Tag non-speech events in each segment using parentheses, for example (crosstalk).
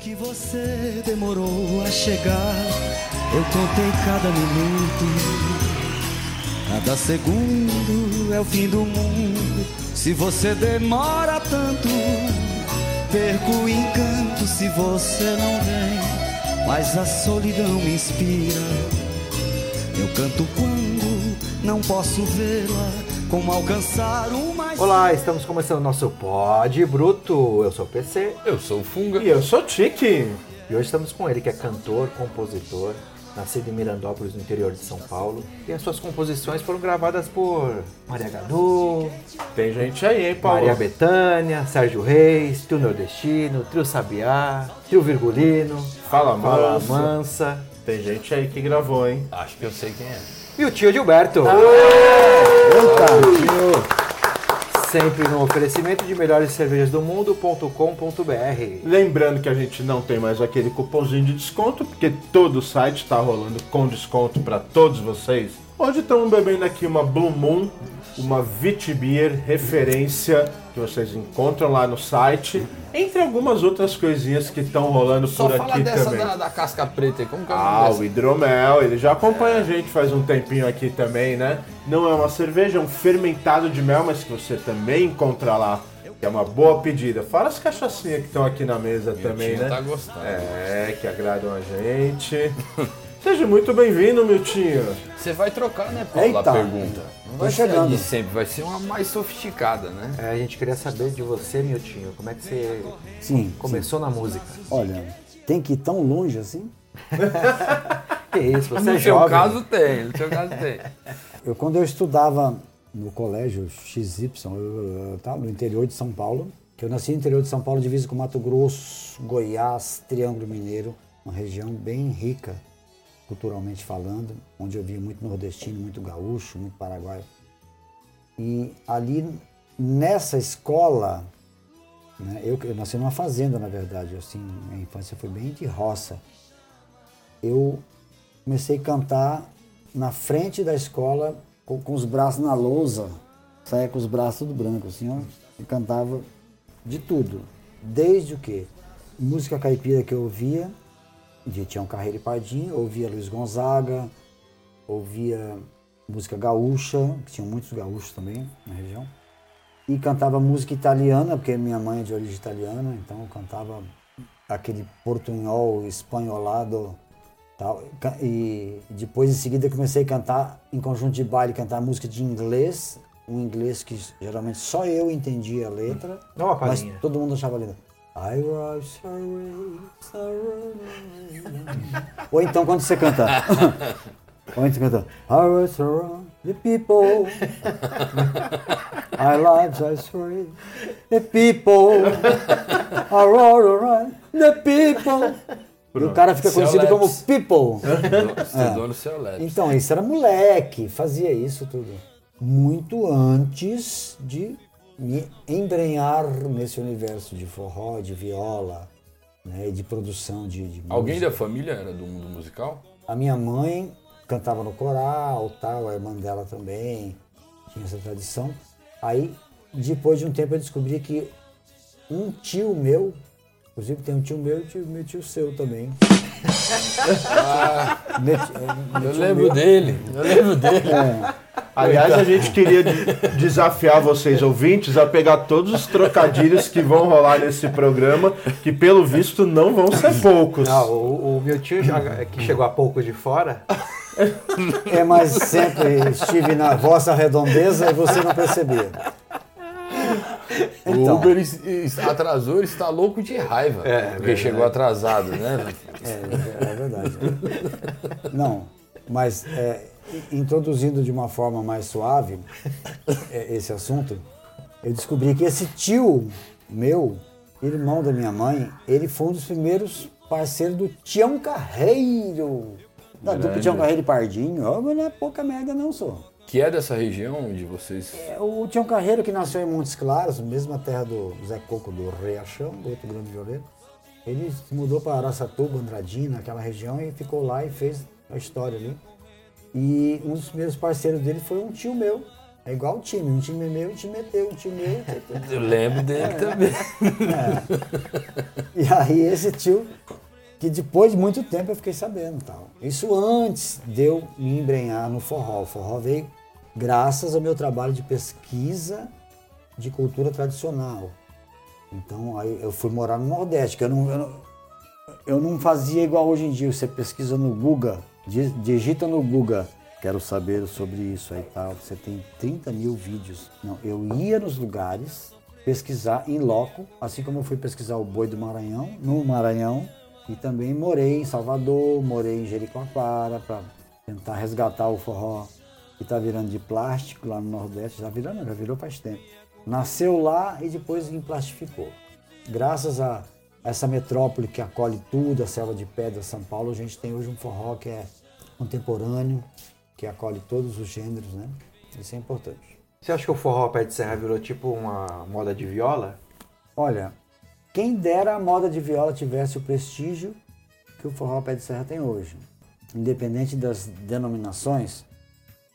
Que você demorou a chegar, eu contei cada minuto. Cada segundo é o fim do mundo. Se você demora tanto, perco o encanto se você não vem. Mas a solidão me inspira. Eu canto quando não posso vê-la. Como alcançar o mais. Olá, estamos começando o nosso Pod Bruto. Eu sou o PC Eu sou o Funga. E eu sou Tiki. e hoje estamos com ele, que é cantor, compositor, nascido em Mirandópolis, no interior de São Paulo. E as suas composições foram gravadas por Maria Gadu, Tem gente aí, hein, Paulo? Maria Bethânia, Sérgio Reis, Trio Nordestino, Trio Sabiá, Trio Virgulino, Fala, Fala manso. Mansa Tem gente aí que gravou, hein? Acho que eu sei quem é. E o tio Gilberto. Sempre no oferecimento de melhores cervejas do mundo.com.br. Lembrando que a gente não tem mais aquele cupomzinho de desconto, porque todo o site está rolando com desconto para todos vocês. Hoje estamos bebendo aqui uma Blue Moon, uma Vitibir referência que vocês encontram lá no site, entre algumas outras coisinhas que estão rolando Só por fala aqui dessa também. da, da casca preta aí. Como que é Ah, o dessa? hidromel, ele já acompanha a gente faz um tempinho aqui também, né? Não é uma cerveja, é um fermentado de mel, mas que você também encontra lá. Que é uma boa pedida. Fora as cachaçinhas que estão aqui na mesa também, Miltinho né? tá gostando. É, que agradam a gente. (laughs) Seja muito bem-vindo, Miltinho. Você vai trocar, né, Paulo? Eita. A pergunta. Não vai ser de sempre, vai ser uma mais sofisticada, né? É, a gente queria saber de você, Miltinho, como é que você Sim, começou na música? Olha, tem que ir tão longe assim? (laughs) Que isso, você é no seu jovem. caso tem, no seu caso tem. Eu, quando eu estudava no colégio XY, eu, eu, tava no interior de São Paulo, que eu nasci no interior de São Paulo, divisa com Mato Grosso, Goiás, Triângulo Mineiro, uma região bem rica, culturalmente falando, onde eu via muito nordestino, muito gaúcho, muito paraguaio. E ali, nessa escola, né, eu, eu nasci numa fazenda, na verdade, assim, minha infância foi bem de roça. Eu comecei a cantar na frente da escola com, com os braços na lousa, saia com os braços tudo branco, assim, ó, e cantava de tudo. Desde o quê? Música caipira que eu ouvia, de Tião Carreiro e Pardinho, ouvia Luiz Gonzaga, ouvia música gaúcha, que tinham muitos gaúchos também na região, e cantava música italiana, porque minha mãe é de origem italiana, então eu cantava aquele portunhol espanholado tal. E depois, em seguida, comecei a cantar em conjunto de baile, cantar música de inglês, um inglês que geralmente só eu entendia a letra, Dá uma mas todo mundo achava linda. I sorry. Ou então quando você canta. (laughs) Ou então canta. I rise around the people. Our lives are free. The people are all around the people. E o cara fica conhecido como people. (laughs) Leps. Então, isso era moleque, fazia isso tudo. Muito antes de me embrenhar nesse universo de forró, de viola, né, e de produção de, de Alguém música. da família era do mundo musical? A minha mãe cantava no coral, tal, a irmã dela também tinha essa tradição. Aí, depois de um tempo, eu descobri que um tio meu, inclusive tem um tio meu e tio, meu tio seu também. É, meu Eu lembro dele, eu lembro dele. É, Aliás, a gente queria de- desafiar vocês, ouvintes, a pegar todos os trocadilhos que vão rolar nesse programa, que pelo visto não vão ser poucos. Não, o, o meu tio, já- que chegou há pouco de fora, É, mas sempre estive na vossa redondeza e você não percebia. O (laughs) Então. Uber es- es- atrasou, ele está louco de raiva. porque chegou atrasado, né? (laughs) É, é verdade. Não, mas é, introduzindo de uma forma mais suave é, esse assunto, eu descobri que esse tio meu, irmão da minha mãe, ele foi um dos primeiros parceiros do Tião Carreiro. Da dupla Tião Carreiro e Pardinho. Mas não é pouca merda não, sou. Que é dessa região onde vocês. É, O Tião Carreiro, que nasceu em Montes Claros, mesma terra do Zé Coco do Riachão, outro grande violeiro, ele se mudou para Araçatuba, Andradina, aquela região, e ficou lá e fez a história ali. E um dos primeiros parceiros dele foi um tio meu, É igual o time, um time é meu, um time é teu, um time é é teu. Eu lembro dele também. (laughs) E aí esse tio, que depois de muito tempo eu fiquei sabendo tal. Isso antes de eu me embrenhar no forró. O forró veio graças ao meu trabalho de pesquisa de cultura tradicional. Então aí eu fui morar no Nordeste, que eu não, eu não, eu não fazia igual hoje em dia, você pesquisa no Google, di- digita no Google, quero saber sobre isso aí tal, você tem 30 mil vídeos. Não, eu ia nos lugares pesquisar em loco, assim como eu fui pesquisar o boi do Maranhão, no Maranhão, e também morei em Salvador, morei em Jericoacoara para tentar resgatar o forró que está virando de plástico lá no Nordeste, já virando, já virou faz tempo. Nasceu lá e depois emplastificou. Graças a essa metrópole que acolhe tudo, a selva de pedra, São Paulo, a gente tem hoje um forró que é contemporâneo, que acolhe todos os gêneros, né? Isso é importante. Você acha que o forró pé de serra virou tipo uma moda de viola? Olha, quem dera a moda de viola tivesse o prestígio que o forró pé de serra tem hoje. Independente das denominações,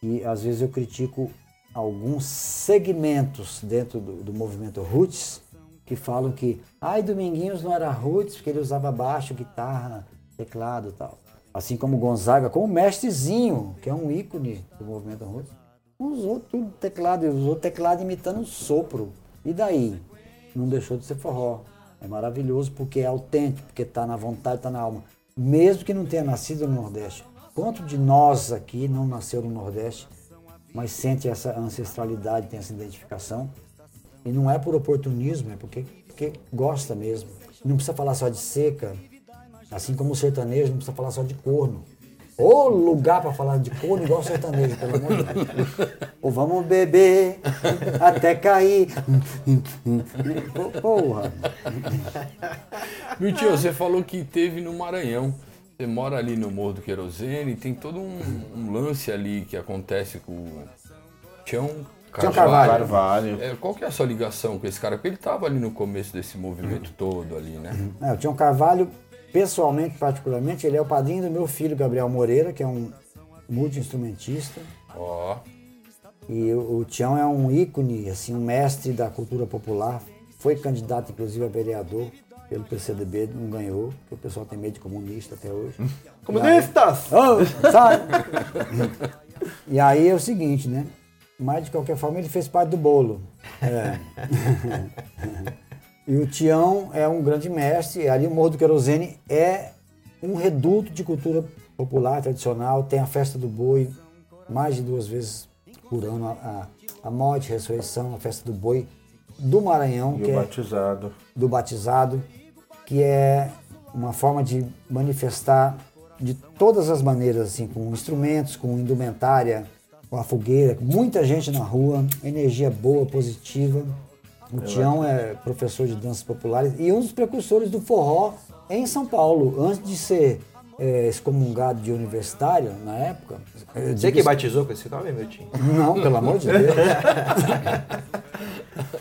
e às vezes eu critico alguns segmentos dentro do, do movimento roots que falam que, ai, Dominguinhos não era roots porque ele usava baixo, guitarra, teclado e tal. Assim como Gonzaga, como o mestrezinho, que é um ícone do movimento roots, usou tudo teclado, usou teclado imitando sopro. E daí? Não deixou de ser forró. É maravilhoso porque é autêntico, porque está na vontade, está na alma. Mesmo que não tenha nascido no Nordeste. Quanto de nós aqui não nasceu no Nordeste, mas sente essa ancestralidade, tem essa identificação? E não é por oportunismo, é porque, porque gosta mesmo. Não precisa falar só de seca, assim como o sertanejo não precisa falar só de corno. Ô lugar para falar de corno igual sertanejo, pelo amor de Deus. Ou vamos beber até cair. Porra. Meu tio, você falou que teve no Maranhão. Você mora ali no Morro do Querosene, tem todo um, um lance ali que acontece com o Tião Tião Carvalho. Carvalho. É, qual que é a sua ligação com esse cara? Porque ele estava ali no começo desse movimento todo ali, né? É, o Tião Carvalho, pessoalmente, particularmente, ele é o padrinho do meu filho, Gabriel Moreira, que é um multi-instrumentista. Ó, E o, o Tião é um ícone, assim, um mestre da cultura popular. Foi candidato, inclusive, a vereador pelo PCDB, não ganhou, porque o pessoal tem medo de comunista até hoje. (laughs) Comunistas! Ô, sai! e aí é o seguinte, né? Mas de qualquer forma ele fez parte do bolo. É. (laughs) e o Tião é um grande mestre. Ali o Morro do Querosene é um reduto de cultura popular tradicional. Tem a festa do boi mais de duas vezes por ano. A, a, morte, a ressurreição, a festa do boi do Maranhão, E que o é batizado. do batizado, que é uma forma de manifestar de todas as maneiras, assim, com instrumentos, com indumentária, com a fogueira, muita gente na rua, energia boa, positiva. O Tião é professor de danças populares e um dos precursores do forró em São Paulo, antes de ser é, excomungado de universitário na época. Você que batizou com esse nome, meu tio? não, pelo amor de Deus.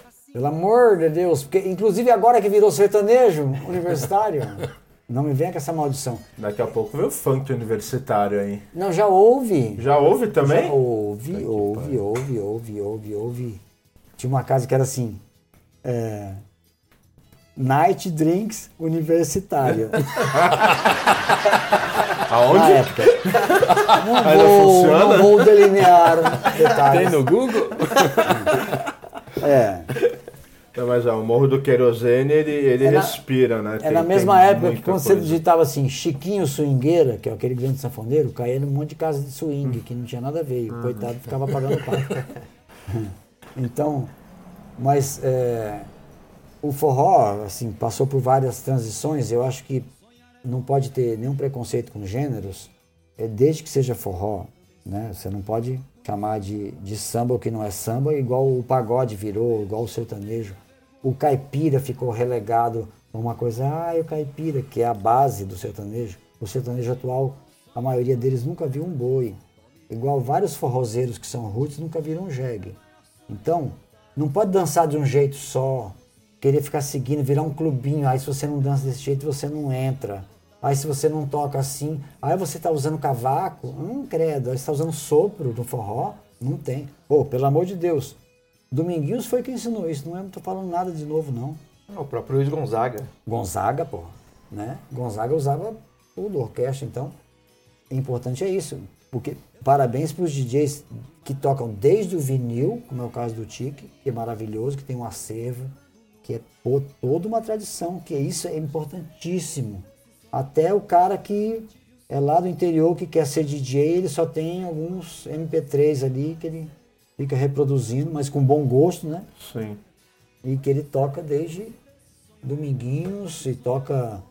(laughs) pelo amor de Deus. Porque, inclusive, agora que virou sertanejo universitário, (laughs) não me venha com essa maldição. Daqui a pouco vem o funk universitário aí. Não, já houve. Já houve também? Já houve, houve, houve, houve, houve, houve. Tinha uma casa que era assim. é, Night Drinks Universitária. (laughs) Aonde? Na época. Não Ainda vou, funciona? não vou delinear (laughs) tem detalhes. no Google? É. Não, mas ó, o Morro do Querosene, ele, ele É na- respira, né? É Tem- na mesma época que quando você coisa. digitava assim, Chiquinho Swingueira, que é aquele grande sanfoneiro, caía num monte de casa de swing, que não tinha nada a ver, e o coitado ficava pagando pato. (laughs) então, mas é, o forró, assim, passou por várias transições, eu acho que não pode ter nenhum preconceito com gêneros, é, desde que seja forró, né? Você não pode chamar de, de samba o que não é samba, igual o pagode virou, igual o sertanejo. O caipira ficou relegado a uma coisa, ah, é o caipira, que é a base do sertanejo. O sertanejo atual, a maioria deles nunca viu um boi. Igual vários forrozeiros que são roots nunca viram um jegue. Então, não pode dançar de um jeito só, querer ficar seguindo, virar um clubinho. Aí se você não dança desse jeito, você não entra. Aí se você não toca assim, aí você está usando cavaco, hum, credo, aí você está usando sopro no forró, Não tem. Pô, pelo amor de Deus. Dominguinhos foi quem ensinou isso, não é? Não tô falando nada de novo, não. O próprio Luiz Gonzaga. Gonzaga, pô, né? Gonzaga usava tudo, orquestra, então. O importante é isso. Porque parabéns para os DJs que tocam desde o vinil, como é o caso do Tique, que é maravilhoso, que tem um acervo, que é pô, toda uma tradição, que isso é importantíssimo. Até o cara que é lá do interior que quer ser DJ, ele só tem alguns MP3 ali que ele fica reproduzindo, mas com bom gosto, né? Sim. E que ele toca desde Dominguinhos e toca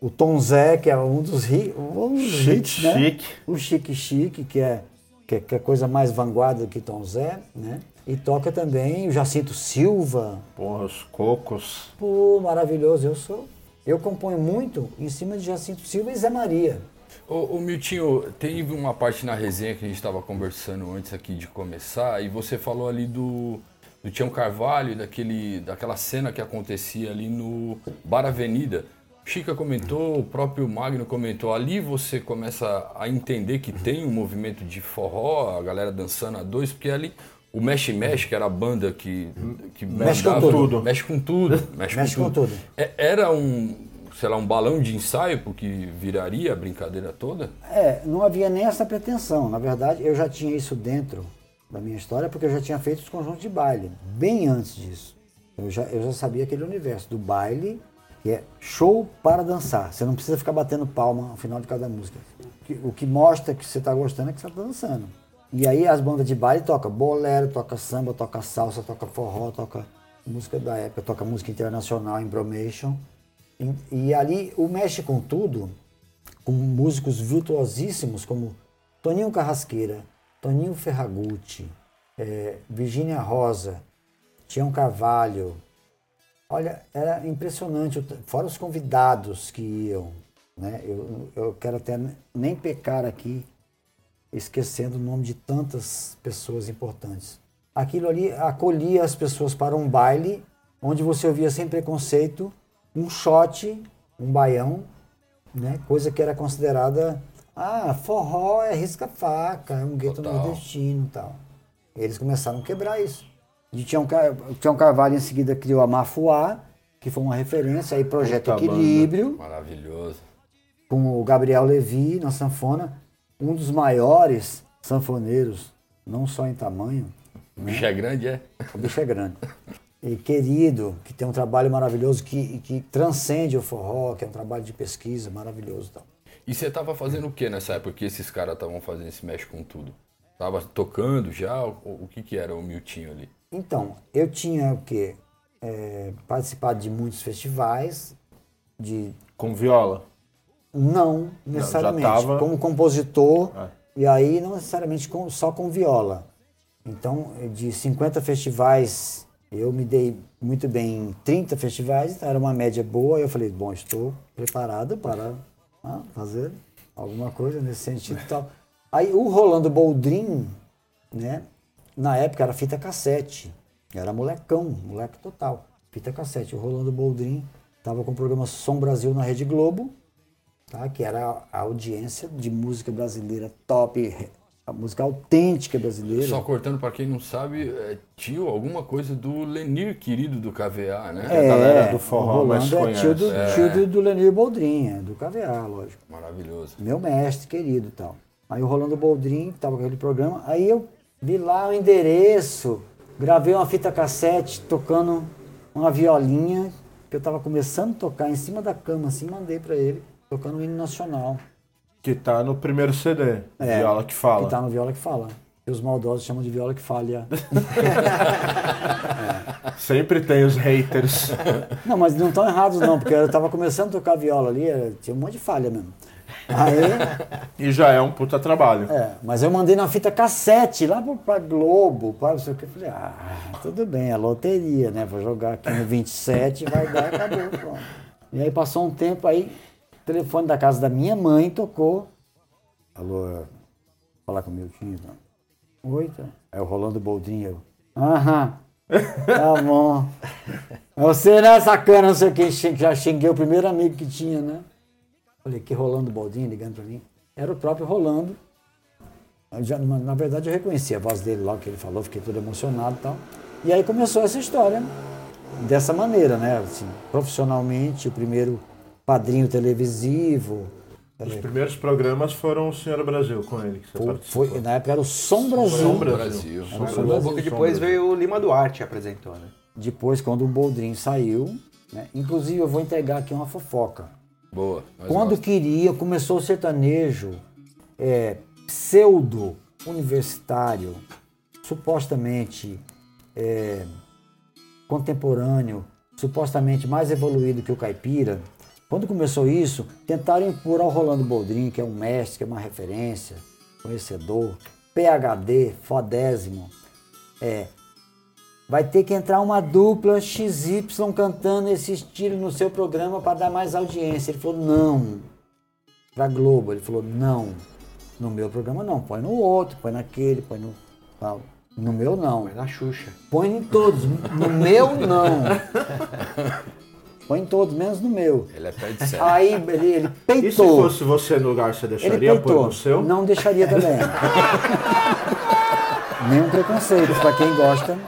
o Tom Zé, que é um dos, ri, um dos Chique, hits, né? chique. O Chique Chique, que é, que é, que é coisa mais vanguarda do que Tom Zé, né? E toca também o Jacinto Silva. Porra, os cocos. Pô, maravilhoso. Eu sou. Eu componho muito em cima de Jacinto Silva e Zé Maria. Ô, ô Miltinho, teve uma parte na resenha que a gente estava conversando antes aqui de começar e você falou ali do, do Tião Carvalho, daquele, daquela cena que acontecia ali no Bar Avenida. Chica comentou, o próprio Magno comentou, ali você começa a entender que tem um movimento de forró, a galera dançando a dois, porque ali o Mexe Mexe, que era a banda que, que Mexe com mandava- tudo. Mexe com tudo. Mexe, Mexe com, com tudo. tudo. É- Era um, sei lá, um balão de ensaio porque viraria a brincadeira toda? É, não havia nem essa pretensão. Na verdade, eu já tinha isso dentro da minha história, porque eu já tinha feito os conjuntos de baile, bem antes disso. Eu já, eu já sabia aquele universo do baile, que é show para dançar. Você não precisa ficar batendo palma no final de cada música. O que- mostra que você está gostando é que você está dançando. E aí as bandas de baile tocam bolero, toca samba, toca salsa, toca forró, toca música da época, toca música internacional, embromation. E, ali o Mexe com Tudo, com músicos virtuosíssimos como Toninho Carrasqueira, Toninho Ferragutti, eh, Virgínia Rosa, Tião Carvalho. Olha, era impressionante, fora os convidados que iam. Né? Eu, eu quero até nem pecar aqui, esquecendo o nome de tantas pessoas importantes. Aquilo ali acolhia as pessoas para um baile onde você ouvia sem preconceito um shot, um baião, né? coisa que era considerada ah, forró é risca-faca, é um gueto nordestino e tal. Eles começaram a quebrar isso. E Tião, Car... Tião Carvalho em seguida criou a Mafuá, que foi uma referência, aí Projeto Puta banda. Equilíbrio, Maravilhoso. com o Gabriel Levi na sanfona, um dos maiores sanfoneiros, não só em tamanho, O bicho é grande, é? o bicho é grande. (laughs) E querido, que tem um trabalho maravilhoso que, que transcende o forró, que é um trabalho de pesquisa maravilhoso. e tal. E você tava fazendo o que nessa época que esses caras estavam fazendo esse mexe com tudo? Tava tocando já? O, o que que era o Miltinho ali? Então, eu tinha o quê? É, participado de muitos festivais, de Com viola. Não necessariamente. tava- Como compositor, É. e aí não necessariamente com- só com viola. Então, de 50 festivais, eu me dei muito bem em 30 festivais, então era uma média boa. Eu falei, bom, estou preparado para ah, fazer alguma coisa nesse sentido e tal. Aí o Rolando Boldrin, né, na época era fita cassete. Era molecão, moleque total. Fita cassete. O Rolando Boldrin estava com o programa Som Brasil na Rede Globo tá? que era a audiência de música brasileira top, a música autêntica brasileira. Só cortando pra quem não sabe, é tio, alguma coisa do Lenir querido do KVA, né? a galera do forró mais Rolando é tio, do, conhece. tio do, do Lenir Boldrin, é, do KVA, lógico. Maravilhoso. Meu mestre querido e tal. Aí o Rolando Boldrin estava com aquele programa, aí eu vi lá o endereço, gravei uma fita cassete tocando uma violinha, que eu estava começando a tocar em cima da cama, assim, mandei para ele, tocando o hino nacional. Que tá no primeiro CD. É, viola que fala. Que tá no Viola que Fala. E os maldosos chamam de Viola que Falha. (laughs) Sempre tem os haters. não, mas não estão errados não, porque eu tava começando a tocar viola ali, era- tinha um monte de falha mesmo. Aí, e já é um puta trabalho. é, mas eu mandei na fita cassete lá pra Globo, para não sei o que. Falei, ah, tudo bem, é loteria, né? Vou jogar aqui no 27, vai dar, acabou, pronto. E aí passou um tempo, aí o telefone da casa da minha mãe tocou. Alô, falar com o meu tio. Oi, tá. É o Rolando Boldrinho. Eu, Aham. Tá bom. Você não é sacana, não sei o que. Já xinguei o primeiro amigo que tinha, né? Falei, que Rolando Boldrinho ligando pra mim. Era o próprio Rolando. Já, na na verdade, eu reconheci a voz dele logo que ele falou, fiquei todo emocionado e tal. E aí começou essa história dessa maneira, né? Assim, profissionalmente, o primeiro padrinho televisivo. Os primeiros programas foram o Senhor Brasil com ele que você Foi, foi- na época era o Som Brasil. Som Brasil. Brasil. Som Brasil. Brasil. Som depois Brasil. veio o Lima Duarte apresentou, né? Depois, quando o Boldrin saiu, né? inclusive eu vou entregar aqui uma fofoca. Boa. Quando gosta. queria, começou o sertanejo é, pseudo universitário, supostamente é, contemporâneo, supostamente mais evoluído que o caipira. Quando começou isso, tentaram impor ao Rolando Boldrin, que é um mestre, que é uma referência, conhecedor, PhD, fodésimo, é, vai ter que entrar uma dupla XY cantando esse estilo no seu programa para dar mais audiência. Ele falou, não. Para Globo, ele falou, não. No meu programa não, põe no outro, põe naquele, põe no. No meu não. Foi na Xuxa. Põe em todos. No meu não. (laughs) Põe em todos, menos no meu. Ele é pé de serra. Aí ele, ele E se peitou. fosse você no lugar, você deixaria pôr peitou. no seu? Não deixaria também. (laughs) Nenhum preconceito para quem gosta.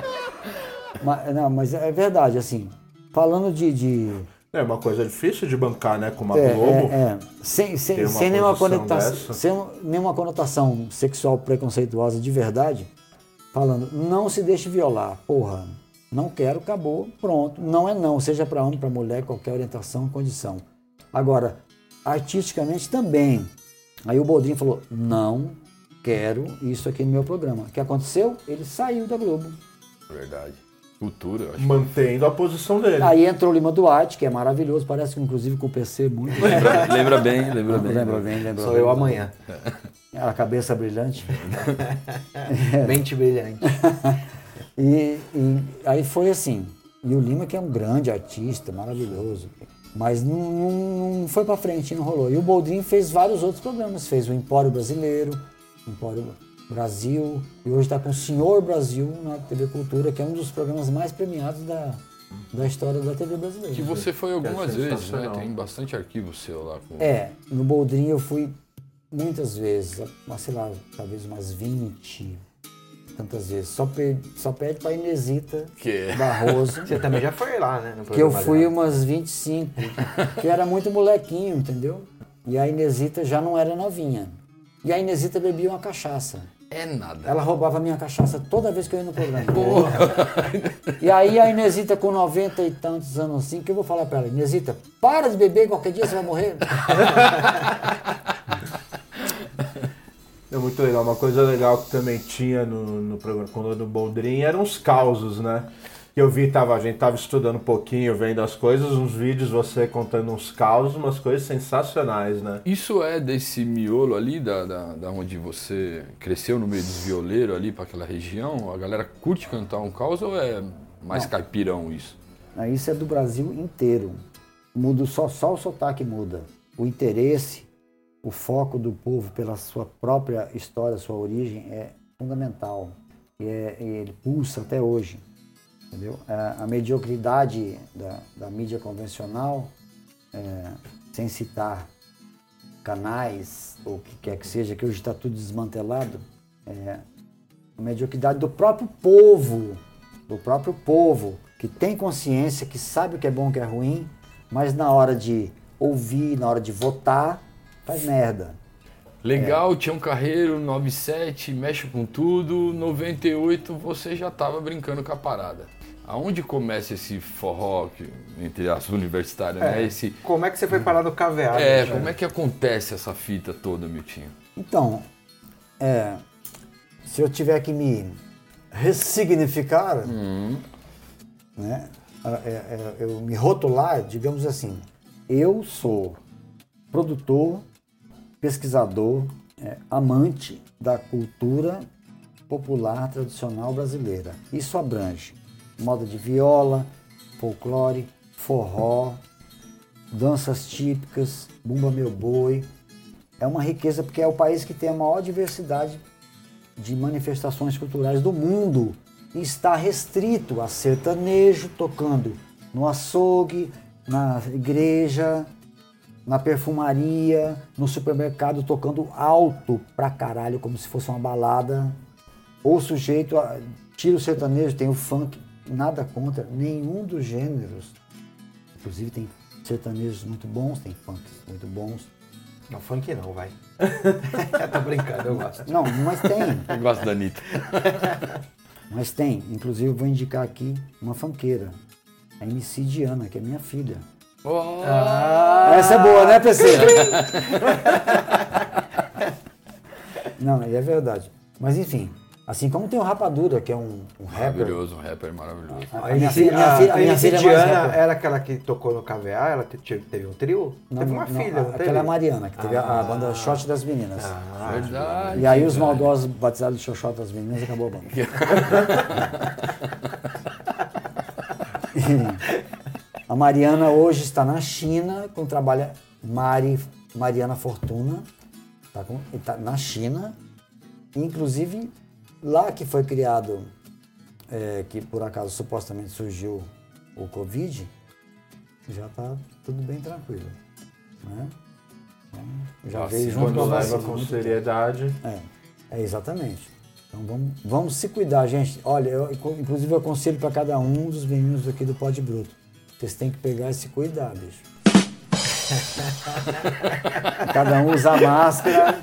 Mas, não, mas é verdade, assim. Falando de. de É uma coisa difícil de bancar, né? Com uma é, Globo. é, é. Sem, sem, sem nenhuma conotação, sem nenhuma conotação sexual preconceituosa de verdade, falando, não se deixe violar. Porra, não quero, acabou, pronto. Não é não, seja para homem, para mulher, qualquer orientação, condição. Agora, artisticamente também. Aí o Boldrin falou, não quero isso aqui no meu programa. O que aconteceu? Ele saiu da Globo. Verdade. Cultura, eu acho. Mantendo a posição dele. Aí entrou o Lima Duarte, que é maravilhoso, parece que inclusive com o PC muito. Lembra, (laughs) lembra bem, lembra bem. Lembra bem, lembra Sou bem. eu amanhã. A cabeça brilhante. (laughs) Mente brilhante. (laughs) E, e aí foi assim. E o Lima, que é um grande artista, maravilhoso. Mas não, não- não foi pra frente, não rolou. E o Boldrin fez vários outros programas. Fez o Empório Brasileiro, Empório Brasil. E hoje está com o Senhor Brasil na TV Cultura, que é um dos programas mais premiados da, da história da TV brasileira. Que você foi algumas É vezes, né? Tem bastante arquivo seu lá. Com... É, no Boldrin eu fui muitas vezes, mas sei lá, talvez umas 20, tantas vezes. Só, per, só pede pra Inesita Que é. Barroso. Você também já foi lá, né? Que eu fui umas 25, que era muito molequinho, entendeu? E a Inesita já não era novinha. E a Inesita bebia uma cachaça. É nada. Ela roubava minha cachaça toda vez que eu ia no programa. E aí a Inesita com 90 e tantos anos assim, que eu vou falar pra ela, Inesita, para de beber, qualquer dia você vai morrer. (laughs) É muito legal. Uma coisa legal que também tinha no, no programa quando no Boldrin eram os causos, né? Que eu vi, tava, a gente tava estudando um pouquinho, vendo as coisas, uns vídeos, você contando uns causos, umas coisas sensacionais, né? Isso é desse miolo ali, da, da, da onde você cresceu no meio dos violeiros ali para aquela região? A galera curte cantar um caos ou é mais caipirão isso? Isso é do Brasil inteiro. Muda só, só o sotaque muda. O interesse, o foco do povo pela sua própria história, sua origem é fundamental. E, é- e ele pulsa até hoje. Entendeu? A, a mediocridade da, da mídia convencional, é, sem citar canais ou o que quer que seja, que hoje está tudo desmantelado, é, a mediocridade do próprio povo, do próprio povo, que tem consciência, que sabe o que é bom e o que é ruim, mas na hora de ouvir, na hora de votar, faz merda. Legal, tinha um carreiro 97, mexe com tudo, 98 você já tava brincando com a parada. Aonde começa esse forró, que, entre as universitárias, né? Esse, Como é que você foi parar no caveado? é, né? como é que acontece essa fita toda, Miltinho? Então, é, se eu tiver que me ressignificar, né, é, é, eu me rotular, digamos assim, eu sou produtor, pesquisador, é, amante da cultura popular tradicional brasileira. Isso abrange moda de viola, folclore, forró, danças típicas, bumba meu boi. É uma riqueza porque é o país que tem a maior diversidade de manifestações culturais do mundo e está restrito a sertanejo tocando no açougue, na igreja, na perfumaria, no supermercado, tocando alto pra caralho, como se fosse uma balada. Ou sujeito a. Tira o sertanejo, tem o funk, nada contra, nenhum dos gêneros. Inclusive tem sertanejos muito bons, tem funks muito bons. Não, funk não, vai. (laughs) Tô brincando, eu gosto. Não, mas tem. Eu gosto da Anitta. (laughs) Mas tem. Inclusive, eu vou indicar aqui uma fanqueira. A MC Diana, que é minha filha. Oh, Essa é boa, né, PC? (laughs) Não, é verdade. Mas enfim, assim como tem o Rapadura, que é um, um rapper. maravilhoso, um rapper maravilhoso. A A minha filha- minha a- filha- a a minha filha é Diana rapper. era aquela que tocou no KVA, ela te- te- teve um trio? teve uma filha, não? Aquela é a Mariana, que teve a- a banda Shot das Meninas. Ah, Verdade. e aí os maldosos batizaram de Xoxota das Meninas e acabou a banda. (laughs) (laughs) a Mariana hoje está na China com trabalho Mari, Mariana Fortuna. Tá, com, e tá na China. Inclusive, lá que foi criado, é, que por acaso supostamente surgiu o Covid, já está tudo bem tranquilo. Né? Então, já Nossa, veio junto Quando com a leva com seriedade. É, é exatamente. Então vamos, vamos se cuidar, gente. Olha, eu, inclusive eu aconselho para cada um dos meninos aqui do Pode Bruto. Vocês têm que pegar e se cuidar, bicho. (laughs) cada um usar máscara.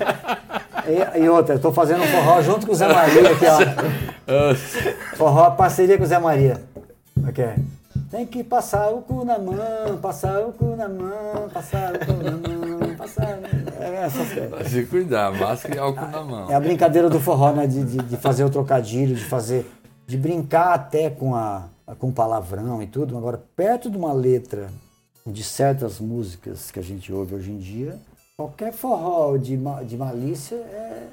E, e outra, eu tô fazendo um forró junto com o Zé Maria aqui, ó. (laughs) Forró, parceria com o Zé Maria. Aqui é. Tem que passar o cu na mão, passar o cu na mão, passar o cu na mão, passar. É, essas coisas. Vai se cuidar, máscara e álcool na mão. É a brincadeira do forró, né? De, de, de fazer o trocadilho, de fazer. de brincar até com, a, com palavrão e tudo. Agora, perto de uma letra de certas músicas que a gente ouve hoje em dia, qualquer forró de, ma- de malícia é,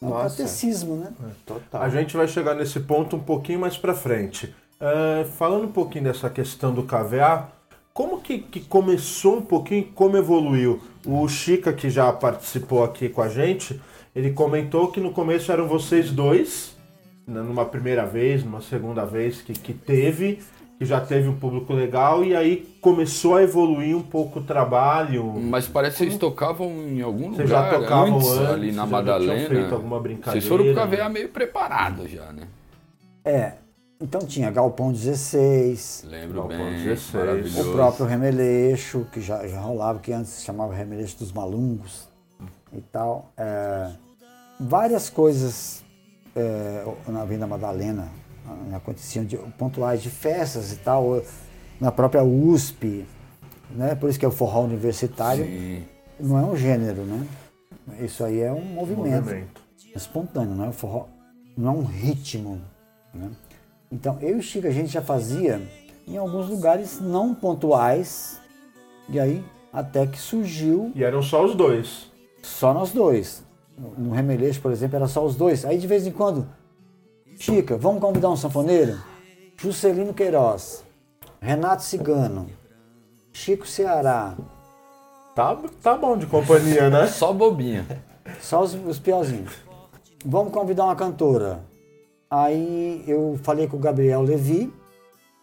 é um Nossa. catecismo, né? Total. A gente vai chegar nesse ponto um pouquinho mais pra frente. É, falando um pouquinho dessa questão do KVA, como que, que começou um pouquinho, como evoluiu? O Chica, que já participou aqui com a gente, ele comentou que no começo eram vocês dois, numa primeira vez, numa segunda vez que, que teve, que já teve um público legal, e aí começou a evoluir um pouco o trabalho. Mas parece que vocês tocavam em algum Vocês já lugar tocavam antes, antes, ali na já Madalena. feito alguma Vocês foram pro brincadeira? KVA meio preparado já, né? É. Então tinha Galpão 16, Lembro Galpão bem, 16. maravilhoso. o próprio Remeleixo, que já, já rolava, que antes se chamava Remeleixo dos Malungos e tal. É, várias coisas é, na Avenida Madalena ah, aconteciam de, pontuais de festas e tal, na própria USP, né? por isso que é o forró universitário, Sim. não é um gênero, né? Isso aí é um movimento, Movimento. espontâneo, não é um forró, não é um ritmo. Né? Então, eu e o Chico, a gente já fazia em alguns lugares não pontuais, e aí até que surgiu E eram só os dois. só nós dois. No- Remeleixo, por exemplo, era só os dois. Aí de vez em quando, Chica, vamos convidar um sanfoneiro? Juscelino Queiroz, Renato Cigano, Chico Ceará, Tá, tá bom de companhia, né? Só bobinha. só os, os piorzinhos. Vamos convidar uma cantora. Aí eu falei com o Gabriel Levi,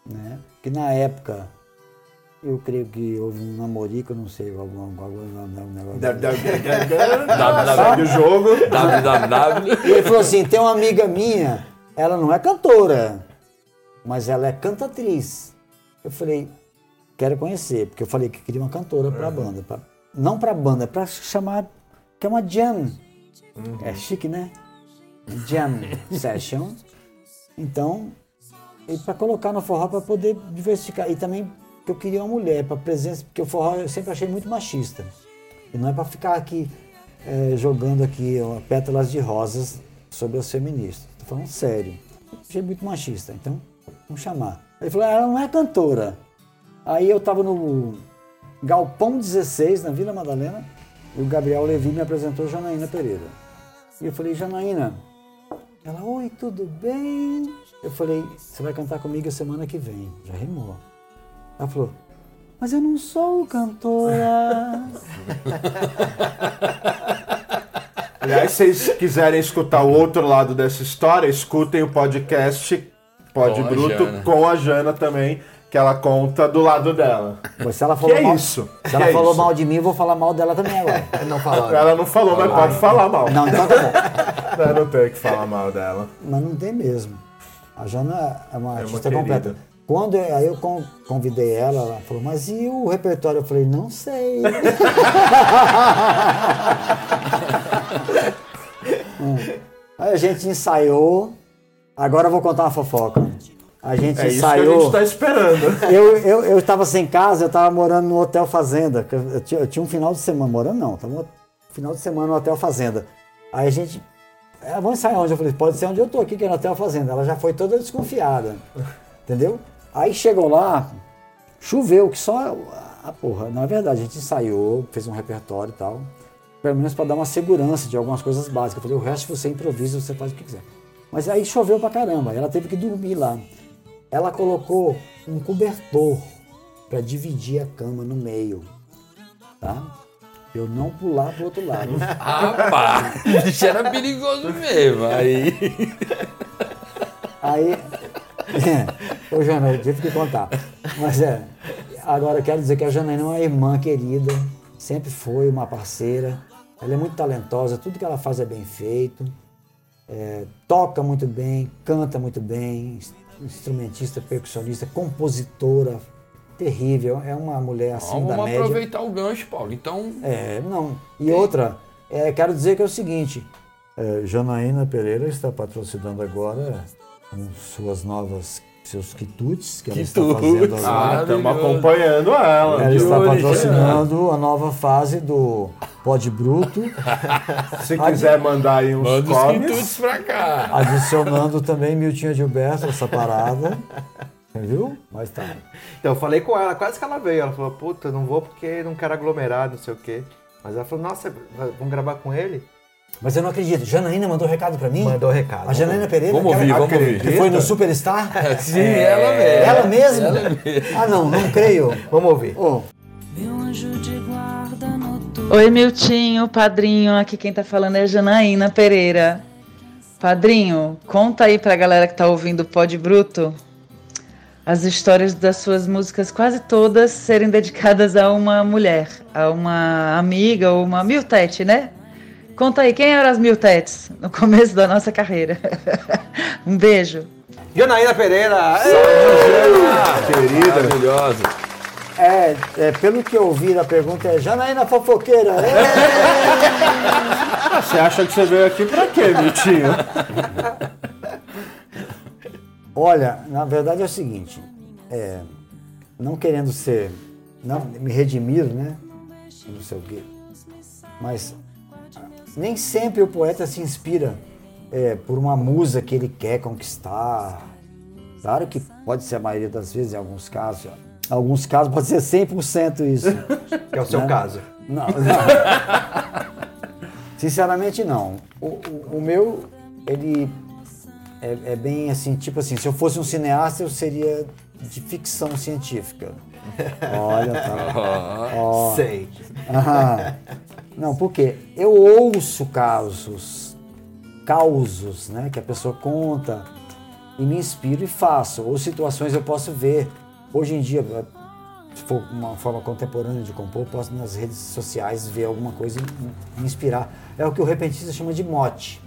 né? Que na época eu creio que houve um namorico, não sei, algum, negócio. Sabe o jogo? www. E ele falou assim: tem uma amiga minha, ela não é cantora, mas ela é cantatriz. Eu falei, quero conhecer, porque eu falei que queria uma cantora para a banda. pra- não para a banda, para chamar, que é uma jam. É chique, né? Jam session. Então, e para colocar no forró para poder diversificar. E também que eu queria uma mulher para presença, porque o forró eu sempre achei muito machista. E não é para ficar aqui eh, jogando aqui pétalas de rosas sobre as feministas. Tô falando sério. Achei muito machista. Então, vamos chamar. Ele falou, ela não é cantora. Aí eu estava no Galpão 16, na Vila Madalena, e o Gabriel Levi me apresentou Janaína Pereira. E eu falei, Janaína, ela, oi, tudo bem? Eu falei, você vai cantar comigo a semana que vem. Já rimou. Ela falou, mas eu não sou cantora. (laughs) Aliás, se vocês quiserem escutar o outro lado dessa história, escutem o podcast Pod Com a Bruto Jana. com a Jana também, que ela conta do lado dela. Mas se ela falou Que é mal, isso? Se Que ela é falou isso? mal de mim, eu vou falar mal dela também agora. Não falaram. Ela não falou, mas pode falar mal. Não, então tá bom. Eu não tenho que falar mal dela. Mas não tem mesmo. A Jana é uma artista querida. completa. Quando eu, aí eu con- convidei ela, ela falou, mas e o repertório? Eu falei, não sei. (laughs) Hum. Aí a gente ensaiou. Agora eu vou contar uma fofoca. A gente É isso que a ensaiou. gente tá esperando. (laughs) Eu, eu, eu estava sem casa, eu estava morando no Hotel Fazenda. Eu, tinha, eu tinha um final de semana, morando não, tava um final de semana no Hotel Fazenda. Aí a gente, é, vamos ensaiar onde? Eu falei, pode ser onde eu tô aqui, que é no Hotel Fazenda. Ela já foi toda desconfiada, entendeu? Aí chegou lá, choveu, que só a porra. Na verdade, a gente ensaiou, fez um repertório e tal, pelo menos para dar uma segurança de algumas coisas básicas. Eu falei, o resto você improvisa, você faz o que quiser. Mas aí choveu pra caramba, ela teve que dormir lá. Ela colocou um cobertor para dividir a cama no meio, tá? Eu não pular pro outro lado. (laughs) Rapaz, (laughs) isso era perigoso mesmo. Aí. Aí, ô Jana, eu tive que contar. Mas é, agora eu quero dizer que a Janaína é uma irmã querida, sempre foi uma parceira. Ela é muito talentosa, tudo que ela faz é bem feito. É, toca muito bem, canta muito bem, instrumentista, percussionista, compositora, terrível. É uma mulher assim da Vamos média. aproveitar o gancho, Paulo. Então, É, não. E outra, é, quero dizer que é o seguinte: é, Janaína Pereira está patrocinando agora com suas novas, seus quitutes que ela está Quitutes. fazendo Ah, agora. estamos Maravilhoso. acompanhando ela. Ela está patrocinando a nova fase do Pod Bruto, (laughs) Se quiser mandar aí uns manda os quitutes pra cá. adicionando também Miltinha Gilberto, essa parada. Você viu? Mas tá. Então eu falei com ela, quase que ela veio. Ela falou, puta, não vou porque não quero aglomerar, não sei o quê. Mas ela falou, nossa, vamos gravar com ele? Mas eu não acredito. Janaína mandou recado pra mim? Mandou recado. A Janaína Pereira? Vamos ouvir, vamos ouvir. Que foi no Superstar? (laughs) Sim, ela mesmo. Ela mesma? Ela mesmo. Ah, não, não creio. Vamos ouvir. Ô, Meu anjo de guarda noturno. Oi, Miltinho, padrinho. Aqui quem tá falando é Janaína Pereira. Padrinho, conta aí pra galera que tá ouvindo o Pod Bruto as histórias das suas músicas, quase todas serem dedicadas a uma mulher, a uma amiga ou uma miltete, né? Conta aí, quem eram as miltetes no começo da nossa carreira? (laughs) um beijo. Janaína Pereira! Querida. Maravilhosa. É, é, pelo que eu vi da pergunta, é Janaína Fofoqueira. É. você acha que você veio aqui pra quê, Miltinho? Olha, na verdade é o seguinte, é, não querendo ser, não me redimir, né? Não sei o quê. Mas nem sempre o poeta se inspira é, por uma musa que ele quer conquistar. Claro que pode ser a maioria das vezes, em alguns casos. Em alguns casos pode ser 100% isso. (laughs) Que é o seu Né? caso. Não, não. (laughs) Sinceramente, não. O, o- o meu, ele é, é bem assim, tipo assim, se eu fosse um cineasta, eu seria de ficção científica. (laughs) Olha, tá. Ó. Sei. Aham. Não, porque eu ouço casos, causos, né, que a pessoa conta e me inspiro e faço. Ou situações eu posso ver. Hoje em dia, se for uma forma contemporânea de compor, posso nas redes sociais ver alguma coisa e me inspirar. É o que o repentista chama de mote.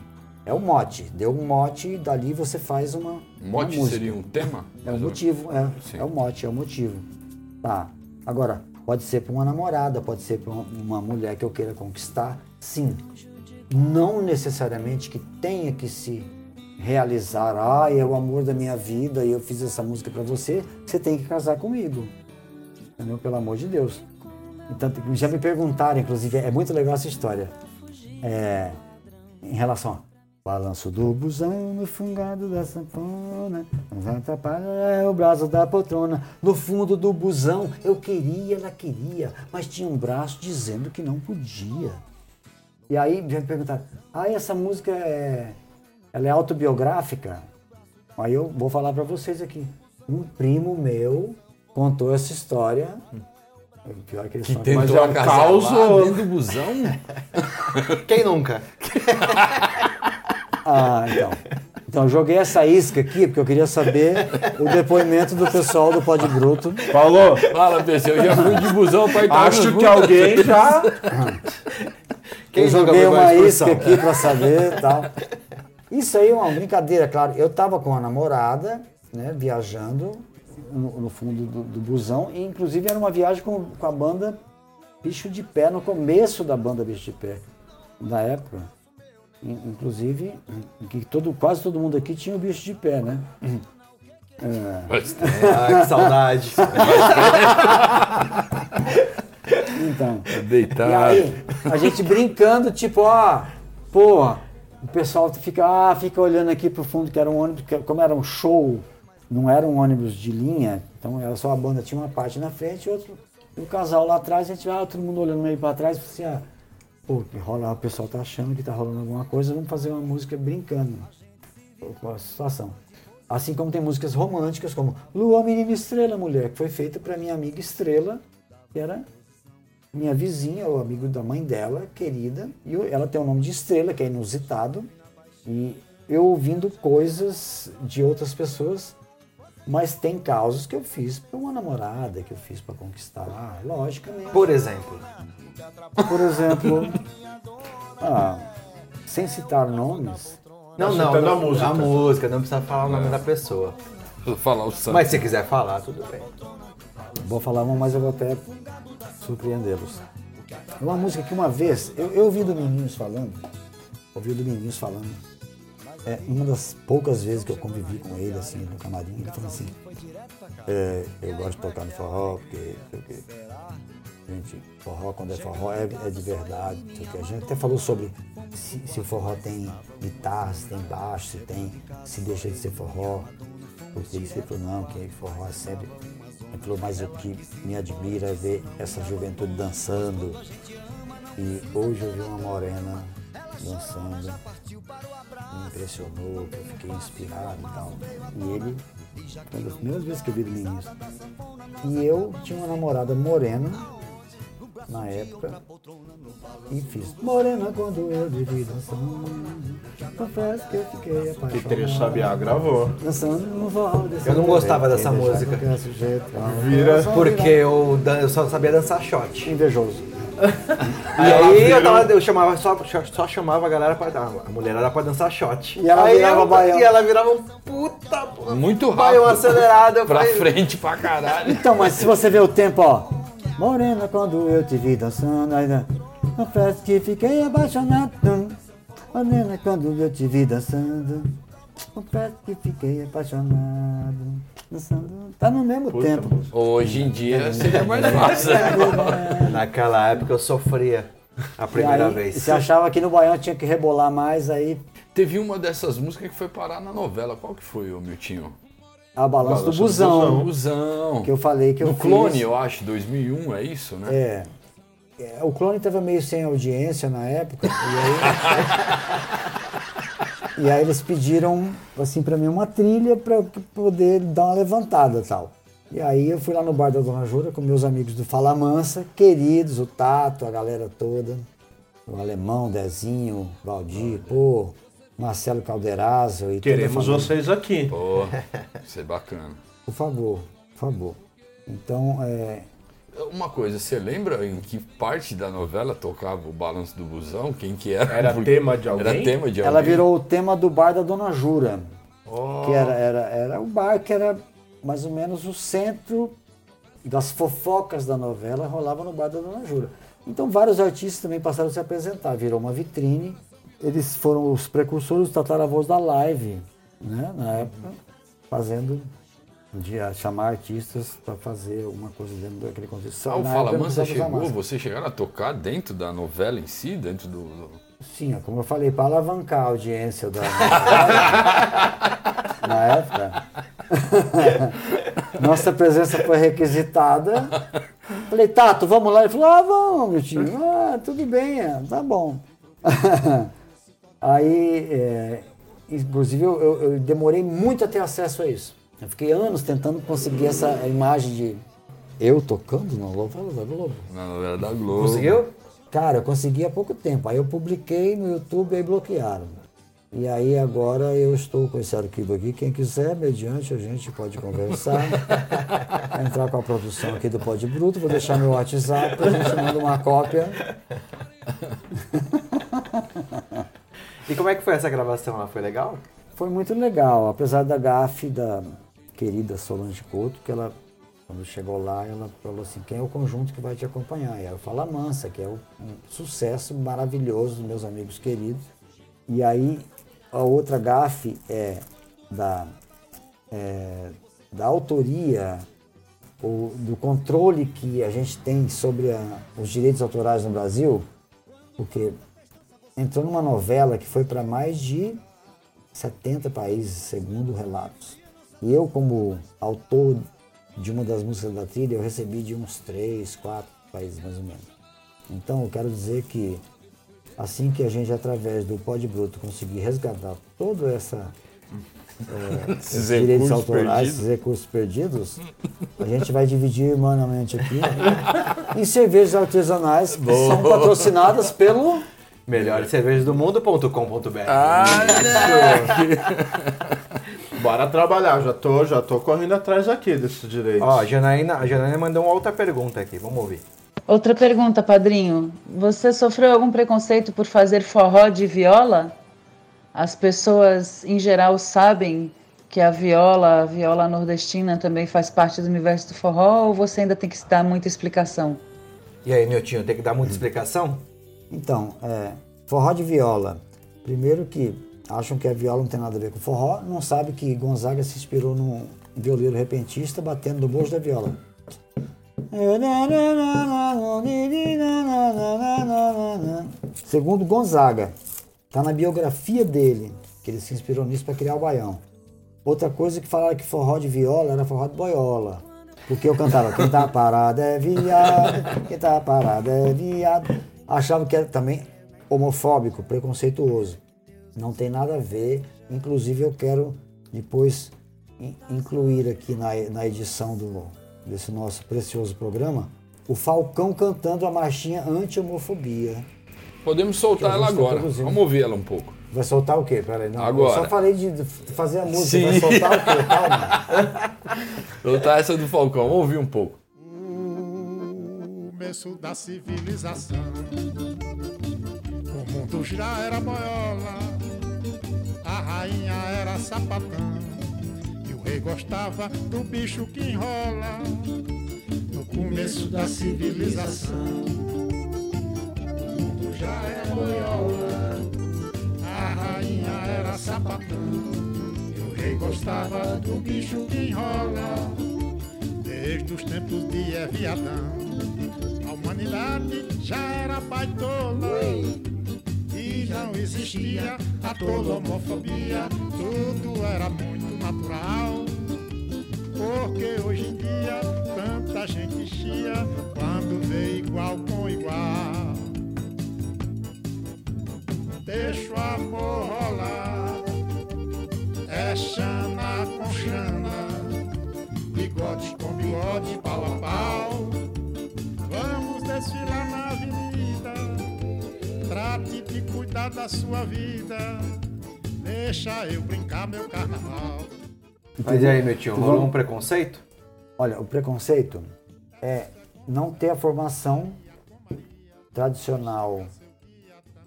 É o mote. Deu um mote e dali você faz uma, uma Mote música. seria um tema? É o motivo, é. Sim. É o mote, é o motivo. Tá. Agora, pode ser para uma namorada, pode ser para uma, mulher que eu queira conquistar, sim. Não necessariamente que tenha que se realizar, ah, é o amor da minha vida e eu fiz essa música para você, você tem que casar comigo. Entendeu? Pelo amor de Deus. Então, já me perguntaram, inclusive, é muito legal essa história. É, em relação a Balanço do busão no fungado da sanfona, é o braço da poltrona. No fundo do busão eu queria, ela queria, mas tinha um braço dizendo que não podia. E aí já me perguntaram, ah, essa música é, ela é autobiográfica? Aí eu vou falar para vocês aqui. Um primo meu contou essa história. Pior que eles Que são- tentou Mas é um acasalar caos dentro do (laughs) busão? Quem nunca? (laughs) Ah, então. Então, eu joguei essa isca aqui porque eu queria saber o depoimento do pessoal do Pode Bruto. Paulo, Fala, PC, eu já fui de busão pra Itaúna. acho que alguém já. Quem eu joguei uma isca aqui pra saber e tal. Isso aí é uma brincadeira, claro. Eu tava com a namorada, né, viajando no, no fundo do, do busão, e inclusive era uma viagem com, com a banda Bicho de Pé, no começo da banda Bicho de Pé, da época. In- Inclusive, que todo, quase todo mundo aqui tinha o bicho de pé, né? Ah, que saudade. (laughs) Então. E Deitado. aí, a gente brincando, tipo, ó, pô, o pessoal fica, ah, fica olhando aqui pro fundo, que era um ônibus, que, como era um show, não era um ônibus de linha, então era só a banda, tinha uma parte na frente e outro, e o casal lá atrás, a gente, ah, todo mundo olhando meio pra trás, assim, ah, pô, que rola, o pessoal tá achando que tá rolando alguma coisa, vamos fazer uma música brincando com a situação. Assim como tem músicas românticas, como Lua, Menina Estrela, Mulher, que foi feita pra minha amiga Estrela, que era minha vizinha, o amigo da mãe dela, querida, e ela tem o nome de Estrela, que é inusitado, e eu ouvindo coisas de outras pessoas, mas tem causas que eu fiz para uma namorada, que eu fiz para conquistar, logicamente. Por exemplo. Por exemplo, ah, sem citar nomes, Não, não, não, a música. A música, não precisa falar o nome da pessoa. Vou falar o santo. Mas se quiser falar, tudo bem. Vou falar uma, mas eu vou até surpreendê-los. É uma música que uma vez, eu, eu ouvi do Meninos falando, ouvi do Meninos falando, é, uma das poucas vezes que eu convivi com ele, assim, no camarim, ele falou assim, é, eu gosto de tocar no forró, porque, porque gente, forró quando é forró é, é de verdade, a gente até falou sobre se, se o forró tem guitarra, se tem baixo, se tem, se deixa de ser forró, porque ele falou, não, que forró é sempre. Ele falou, mas o que me admira é ver essa juventude dançando. E hoje eu vi uma morena dançando, me impressionou, eu fiquei inspirado e tal. E ele, foi uma das primeiras vezes que eu vi ele nisso. E eu tinha uma namorada morena, na época, e fiz Morena quando eu vivi dançando. Confesso que eu fiquei Que apaixonado. Teresa Sabiá gravou. Dançando no desse Eu não gostava dessa música. Vira- Porque eu, eu só sabia dançar shot. invejoso. (laughs) E aí eu, tava, eu chamava, só, só chamava a galera pra. A mulherada pra dançar shot. E ela aí virava eu- baião. E ela virava um puta. Muito rápido. Baião acelerado. Pra falei, frente pra caralho. Então, mas se você ver o tempo, ó. Morena, quando eu te vi dançando, ainda. Confesso que fiquei apaixonado. Morena, quando eu te vi dançando. Confesso que fiquei apaixonado. Dançando. Tá no mesmo tempo. Hoje em dia seria mais fácil. Naquela época eu sofria a E primeira aí, vez. Você achava que no Baião tinha que rebolar mais, aí Teve uma dessas músicas que foi parar na novela. Qual que foi, ô Miltinho? A balança do Balança do busão. Busão. Que eu falei que eu No fiz. Clone, eu acho, 2001, é isso, né? É. É, O clone estava meio sem audiência na época. E aí, (laughs) e aí eles pediram assim para mim uma trilha para poder dar uma levantada e tal. E aí eu fui lá no bar da Dona Jura com meus amigos do Fala Mansa, queridos, o Tato, a galera toda, o Alemão, Dezinho, Valdir, pô, Marcelo Calderazzo e Queremos vocês aqui. Pô, isso é bacana. Por favor, por favor. Então, é, Uma coisa, você lembra em que parte da novela tocava o Balanço do Busão? Quem que era? Era Porque- tema de alguém? Era tema de Ela alguém? virou o tema do bar da Dona Jura. Que era, era, era o bar que era mais ou menos o centro das fofocas da novela, rolava no bar da Dona Jura. Então vários artistas também passaram a se apresentar, virou uma vitrine. Eles foram os precursores, os tataravôs da live, né, na época, fazendo, de chamar artistas para fazer alguma coisa dentro daquele contexto. Ah, o Fala Mansa chegou, máscara. você chegaram a tocar dentro da novela em si, dentro do... Sim, como eu falei, para alavancar a audiência da. (laughs) Na época. (laughs) Nossa presença foi requisitada. Falei, Tato, vamos lá? Ele falou, ah, vamos, meu tio. Ah, tudo bem, é, tá bom. (laughs) Aí, é, inclusive, eu, eu- eu demorei muito a ter acesso a isso. Eu fiquei anos tentando conseguir essa imagem de eu tocando na novela da Globo. na novela da Globo. Conseguiu? Cara, eu consegui há pouco tempo. Aí eu publiquei no YouTube e aí bloquearam. E aí agora eu estou com esse arquivo aqui. Quem quiser, mediante, a gente pode conversar. (laughs) entrar com a produção aqui do Pod Bruto. Vou deixar meu WhatsApp, a gente manda uma cópia. (laughs) E como é que foi essa gravação? Foi legal? Foi muito legal, apesar da gafe da querida Solange Couto, que ela, quando chegou lá, ela falou assim, quem é o conjunto que vai te acompanhar? E eu falo Mansa, que é um sucesso maravilhoso dos meus amigos queridos. E aí a outra gafe é da, é, da autoria ou do controle que a gente tem sobre a, os direitos autorais no Brasil, porque entrou numa novela que foi para mais de 70 países, segundo relatos. E eu, como autor de uma das músicas da trilha, eu recebi de uns três, quatro países mais ou menos. Então eu quero dizer que assim que a gente, através do Pod Bruto, conseguir resgatar toda essa (laughs) é, esses direitos autorais, perdidos. esses recursos perdidos, a gente vai dividir humanamente aqui em cervejas artesanais que são patrocinadas pelo Melhores cervejas do mundo.com.br. Ah, Bora trabalhar, já tô, já tô correndo atrás aqui desses direitos. Ó, a Janaína, a Janaína mandou uma outra pergunta aqui, vamos ouvir. Outra pergunta, padrinho. Você sofreu algum preconceito por fazer forró de viola? As pessoas, em geral, sabem que a viola, a viola nordestina, também faz parte do universo do forró ou você ainda tem que dar muita explicação? E aí, Niltinho, tem que dar muita explicação? Então, é, forró de viola. Primeiro que acham que a viola não tem nada a ver com forró, não sabe que Gonzaga se inspirou num violeiro repentista batendo no bolso da viola. Segundo Gonzaga, está na biografia dele, que ele se inspirou nisso para criar o baião. Outra coisa que falaram que forró de viola era forró de boiola. Porque eu cantava quem tá parado é viado, quem tá parado é viado. Achavam que era também homofóbico, preconceituoso. Não tem nada a ver. Inclusive eu quero depois incluir aqui na, na edição do, desse nosso precioso programa o Falcão cantando a marchinha anti-homofobia. Podemos soltar ela agora. Vamos ouvir ela um pouco. Vai soltar o quê? Peraí, não. Agora. Eu só falei de fazer a música. Sim. Vai soltar o quê? Calma. (laughs) soltar essa do Falcão. Vamos ouvir um pouco. Começo da civilização. O mundo já era boiola. A rainha era sapatão. E o rei gostava do bicho que enrola. No começo da civilização. O mundo já era boiola rainha era sapatão. E o rei gostava do bicho que enrola. Desde os tempos de Eviadão, já era baitola. E não existia a toda homofobia, tudo era muito natural. Porque hoje em dia tanta gente chia quando vê igual com igual. Deixa o amor rolar. É chana com chana, bigode com bigode, pau a pau. Cuidar da sua vida. Deixa eu brincar meu carnaval. Mas e aí, meu tio, rolou um preconceito? Olha, o preconceito é não ter a formação tradicional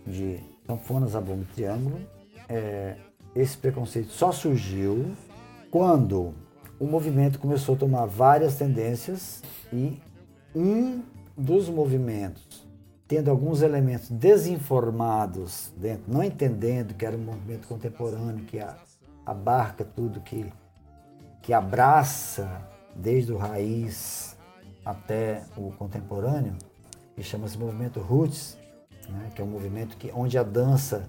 de sanfonas a bombo e triângulo. É, esse preconceito só surgiu quando o movimento começou a tomar várias tendências e um dos movimentos, tendo alguns elementos desinformados dentro, não entendendo que era um movimento contemporâneo, que abarca tudo, que, que abraça desde o raiz até o contemporâneo, que chama-se movimento Roots, né, que é um movimento que, onde a dança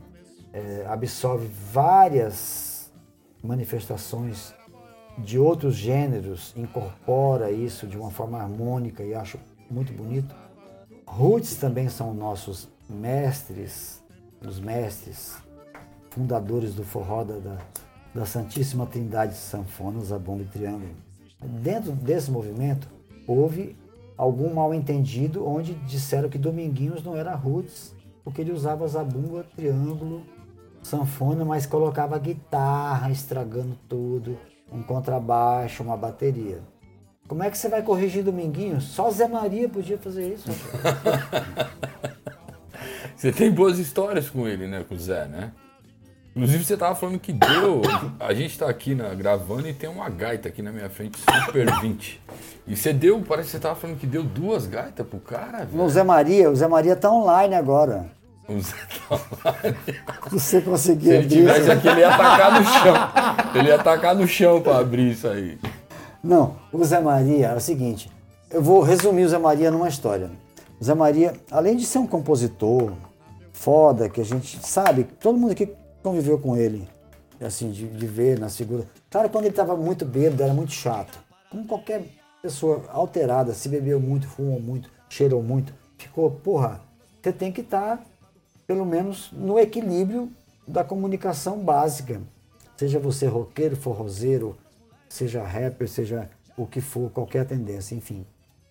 é, absorve várias manifestações de outros gêneros, incorpora isso de uma forma harmônica e acho muito bonito. Roots também são nossos mestres, os mestres fundadores do forró da, da Santíssima Trindade de Sanfonas, a bomba e triângulo. Dentro desse movimento houve algum mal entendido onde disseram que Dominguinhos não era roots, porque ele usava zabumba, triângulo, sanfona, mas colocava guitarra, estragando tudo, um contrabaixo, uma bateria. Como é que você vai corrigir Dominguinhos? Só Zé Maria podia fazer isso. (laughs) Você tem boas histórias com ele, né? Com o Zé, né? Inclusive você tava falando que deu. A gente tá aqui na, gravando e tem uma gaita aqui na minha frente, Super 20. E você deu, parece que você tava falando que deu duas gaitas pro cara, o velho. Zé Maria, o Zé Maria tá online agora. O Zé tá. Se você conseguir Se ele abrir. tivesse aqui, ele ia atacar no chão. Ele ia atacar no chão pra abrir isso aí. Não, o Zé Maria é o seguinte, eu vou resumir o Zé Maria numa história. O Zé Maria, além de ser um compositor foda, que a gente sabe, todo mundo aqui conviveu com ele, assim, de, de ver na segunda. Claro, quando ele estava muito bêbado, era muito chato. Como qualquer pessoa alterada, se bebeu muito, fumou muito, cheirou muito, ficou, porra, você tem que estar, pelo menos, no equilíbrio da comunicação básica. Seja você roqueiro, forrozeiro, seja rapper, seja o que for, qualquer tendência, enfim.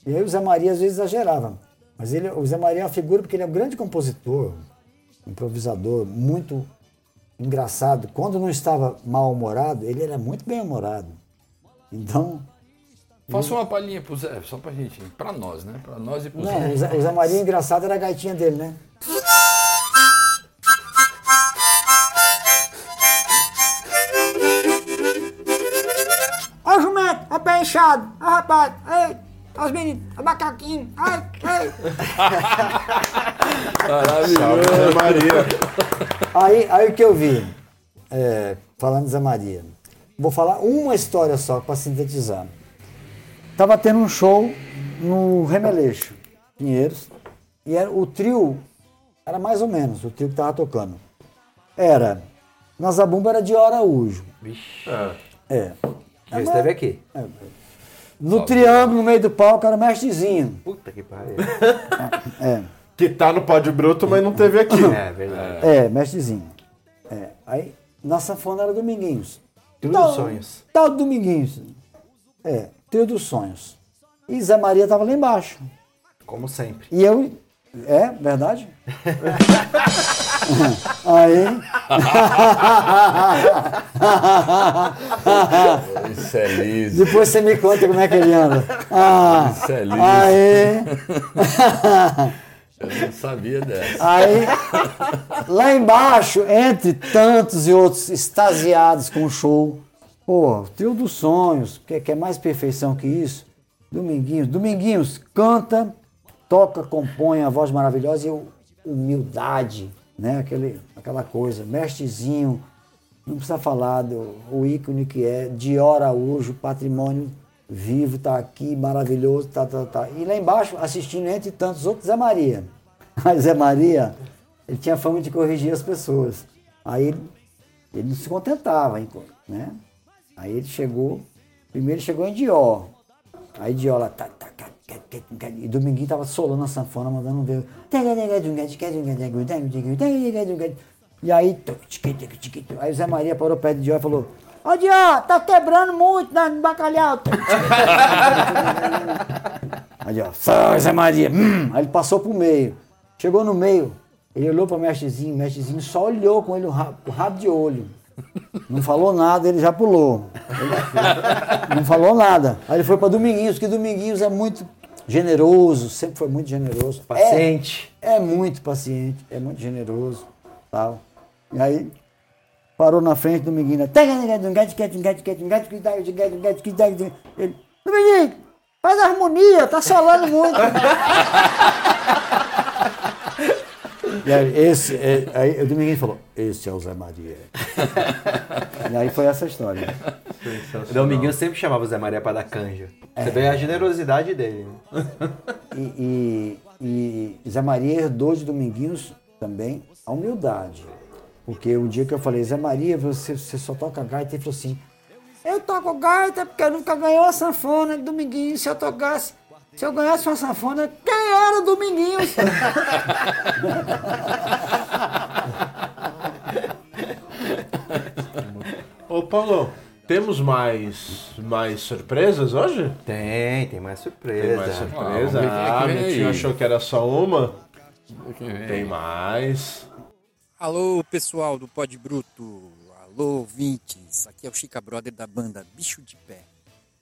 E aí o Zé Maria às vezes exagerava. Mas ele, o Zé Maria é uma figura porque ele é um grande compositor, improvisador, muito engraçado. Quando não estava mal-humorado, ele era muito bem-humorado. Então, Faça uma palhinha pro Zé, só pra gente, pra nós, né? Pra nós e pro não, Zé. o Zé, o Zé Maria engraçado era a gaitinha dele, né? Pé inchado, ó rapaz, ei, ó os meninos, o macaquinho, ai, ai. (laughs) Maravilhoso. Zé Maria. Aí, aí o que eu vi, é, falando de Zé Maria, vou falar uma história só para sintetizar. Tava tendo um show no Remeleixo, Pinheiros, e era, o trio era mais ou menos o trio que tava tocando. Era, na Zabumba era de Araújo. Vixe. É. Já esteve aqui. No triângulo, no meio do palco, era o mestrezinho. Puta que pariu. É. Que tá no Pode Bruto, mas não teve aqui. É, verdade. É, mestrezinho. É. Aí, na sanfona era Dominguinhos. Trio Tal- dos sonhos. Tal Dominguinhos. É, trio dos sonhos. E Zé Maria tava lá embaixo. Como sempre. E eu. É, verdade? (laughs) Aí. Isso é liso. Depois você me conta como é que ele anda. Ah, Isso é liso. aí. Eu não sabia dessa. Aí, lá embaixo, entre tantos e outros extasiados com o show, pô, trio dos sonhos, que quer mais perfeição que isso? Dominguinhos. Dominguinhos canta, toca, compõe a voz maravilhosa e humildade, né? Aquele, aquela coisa, mestrezinho, não precisa falar do o ícone que é, Dior Araújo, patrimônio vivo, tá aqui, maravilhoso, tá, tá, tá. E lá embaixo, assistindo entre tantos outros, Zé Maria. (laughs) Mas Zé Maria, ele tinha fama de corrigir as pessoas. Aí ele, ele não se contentava, né? Aí ele chegou, primeiro chegou em Dior. Aí Dior lá, tá, tá, tá, e Dominguinho tava solando a sanfona, mandando ver. E aí, aí o Zé Maria parou perto de Dior e falou: Ô Dior, tá quebrando muito no bacalhau. (laughs) Aí Dior, sai Zé Maria. Hum. Aí ele passou pro meio. Chegou no meio, ele olhou para o mestrezinho, o mestrezinho só olhou com ele o rabo, o rabo de olho. Não falou nada, ele já pulou. Ele- não falou nada. Aí ele foi para Dominguinhos, que Dominguinhos é muito generoso, sempre foi muito generoso. Paciente. É, é muito paciente, é muito generoso. Tal. E aí parou na frente do né? Ele, Dominguinho, faz harmonia, tá solando muito. E aí, esse, é, aí o Dominguinho falou, esse é o Zé Maria. e aí foi essa história. O Dominguinho sempre chamava o Zé Maria pra dar canja. Você vê a generosidade dele. E, e, e Zé Maria herdou de Dominguinhos também a humildade. Porque um dia que eu falei, Zé Maria, você, você só toca gaita, ele falou assim, eu toco gaita porque eu nunca ganhei uma sanfona de Dominguinhos. Se eu tocasse, se eu ganhasse uma sanfona, quem era o Dominguinhos? Ô Paulo, temos mais, mais surpresas hoje? Tem, tem mais surpresa. Tem mais surpresa? Ah, aí. tio achou que era só uma. Tem mais. Alô, pessoal do Pod Bruto. Alô, ouvintes. Aqui é o Chica Brother da banda Bicho de Pé.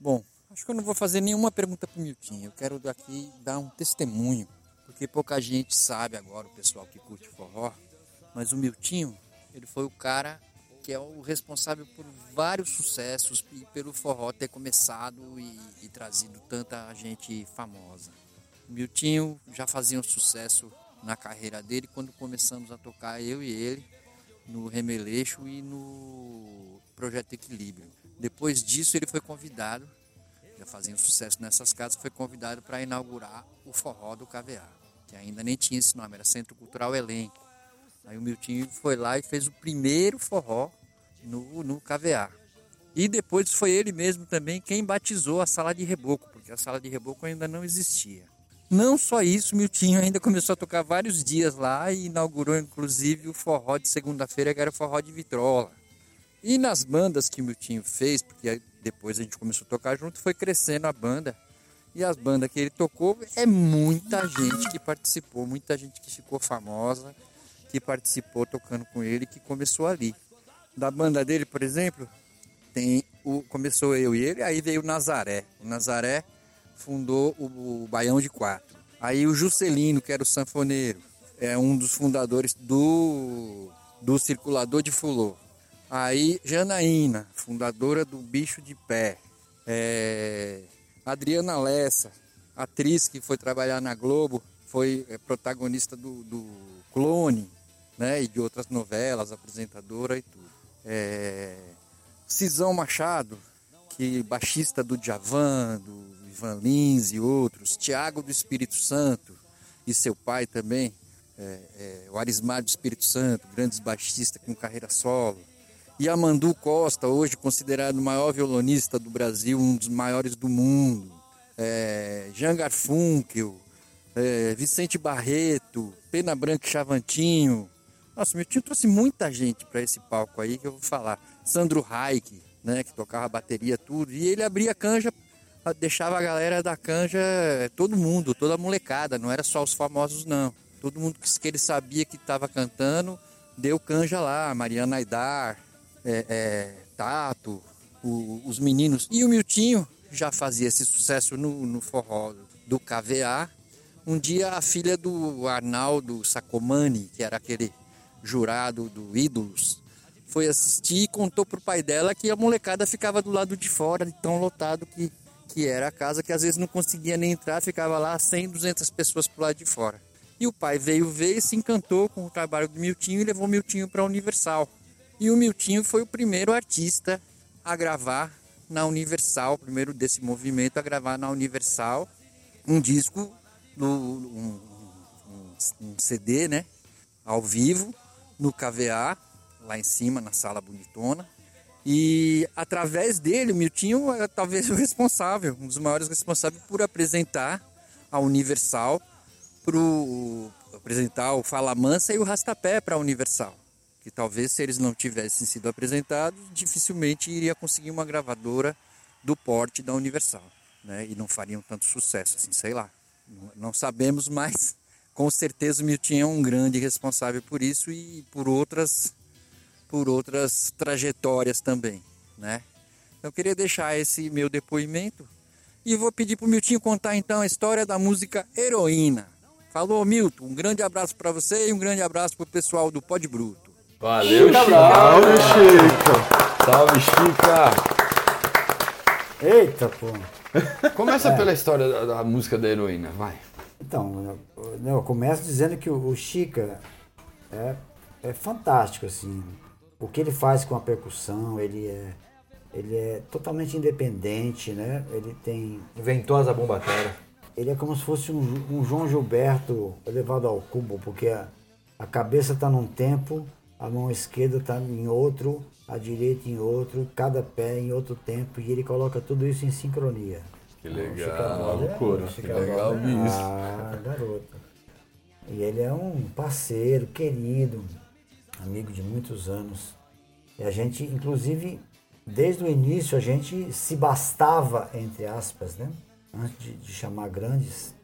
Bom, acho que eu não vou fazer nenhuma pergunta pro Miltinho. Eu quero daqui dar um testemunho, porque pouca gente sabe agora, o pessoal que curte forró, mas o Miltinho, ele foi o cara que é o responsável por vários sucessos e pelo forró ter começado e, e trazido tanta gente famosa. O Miltinho já fazia um sucesso na carreira dele quando começamos a tocar eu e ele no Remeleixo e no Projeto Equilíbrio. Depois disso ele foi convidado, já fazia um sucesso nessas casas, foi convidado para inaugurar o forró do KVA, que ainda nem tinha esse nome, era Centro Cultural Elenco. Aí o Miltinho foi lá e fez o primeiro forró no, no. E depois foi ele mesmo também quem batizou a sala de reboco, porque a sala de reboco ainda não existia. Não só isso, Miltinho ainda começou a tocar vários dias lá e inaugurou inclusive o forró de segunda-feira, que era o forró de vitrola. E nas bandas que Miltinho fez, porque depois a gente começou a tocar junto, foi crescendo a banda. E as bandas que ele tocou, é muita gente que participou, muita gente que ficou famosa que participou tocando com ele, que começou ali. Da banda dele, por exemplo, tem o começou eu e ele, aí veio o Nazaré. O Nazaré fundou o, o Baião de Quatro. Aí o Juscelino, que era o sanfoneiro, é um dos fundadores do, do Circulador de Fulô. Aí Janaína, fundadora do Bicho de Pé. É, Adriana Lessa, atriz que foi trabalhar na Globo, foi é, protagonista do, do Clone, né? E de outras novelas, apresentadora e tudo. É... Cisão Machado, que baixista do Djavan, do Ivan Lins e outros, Tiago do Espírito Santo e seu pai também, é, é, o Arismar do Espírito Santo, grandes baixistas com carreira solo. E Amandu Costa, hoje considerado o maior violonista do Brasil, um dos maiores do mundo. É, Jean Garfunkel, é, Vicente Barreto, Pena Branca e Chavantinho, nossa, meu tio trouxe muita gente para esse palco aí que eu vou falar. Sandro Reich, né, que tocava bateria, tudo. E ele abria canja, deixava a galera da canja, todo mundo, toda a molecada, não era só os famosos, não. Todo mundo que ele sabia que estava cantando, deu canja lá. Mariana Aidar, é, é, Tato, o, os meninos. E o Miltinho já fazia esse sucesso no, no forró do KVA. Um dia a filha do Arnaldo Sacomani, que era aquele jurado do Ídolos, foi assistir e contou pro pai dela que a molecada ficava do lado de fora, de tão lotado que, que era a casa, que às vezes não conseguia nem entrar, ficava lá 100, 200 pessoas pro lado de fora. E o pai veio ver e se encantou com o trabalho do Miltinho e levou o Miltinho para a Universal. E o Miltinho foi o primeiro artista a gravar na Universal, primeiro desse movimento a gravar na Universal um disco, um, um, um CD, né, ao vivo, no KVA, lá em cima, na sala bonitona. E através dele, o Miltinho é talvez (laughs) o responsável, um dos maiores responsáveis por apresentar a Universal, pro, apresentar o Fala Mansa e o Rastapé para a Universal. Que talvez se eles não tivessem sido apresentados, dificilmente iria conseguir uma gravadora do porte da Universal. Né? E não fariam tanto sucesso, assim, sei lá. Não sabemos, mas com certeza o Milton é um grande responsável por isso e por outras por outras trajetórias também, né? Eu queria deixar esse meu depoimento e vou pedir para o Milton contar então a história da música Heroína. Falou, Milton. Um grande abraço para você e um grande abraço para o pessoal do Pod Bruto. Valeu, Chica. Salve, Chica. Salve, Chica. Eita, pô. Começa pela história da, da música da heroína, vai. Então, eu começo dizendo que o Chica é, é fantástico, assim. O que ele faz com a percussão, ele é, ele é totalmente independente, né? Ele tem... Inventou as bombatera. Ele é como se fosse um, um João Gilberto elevado ao cubo, porque a, a cabeça está num tempo, a mão esquerda está em outro, a direita em outro, cada pé em outro tempo, e ele coloca tudo isso em sincronia. Que o Chica legal. Brother loucura. o Chica Que legal Brother mesmo. Ah, garoto. E ele é um parceiro, querido, amigo de muitos anos. E a gente, inclusive, desde o início, a gente se bastava, entre aspas, né? Antes de, de chamar grandes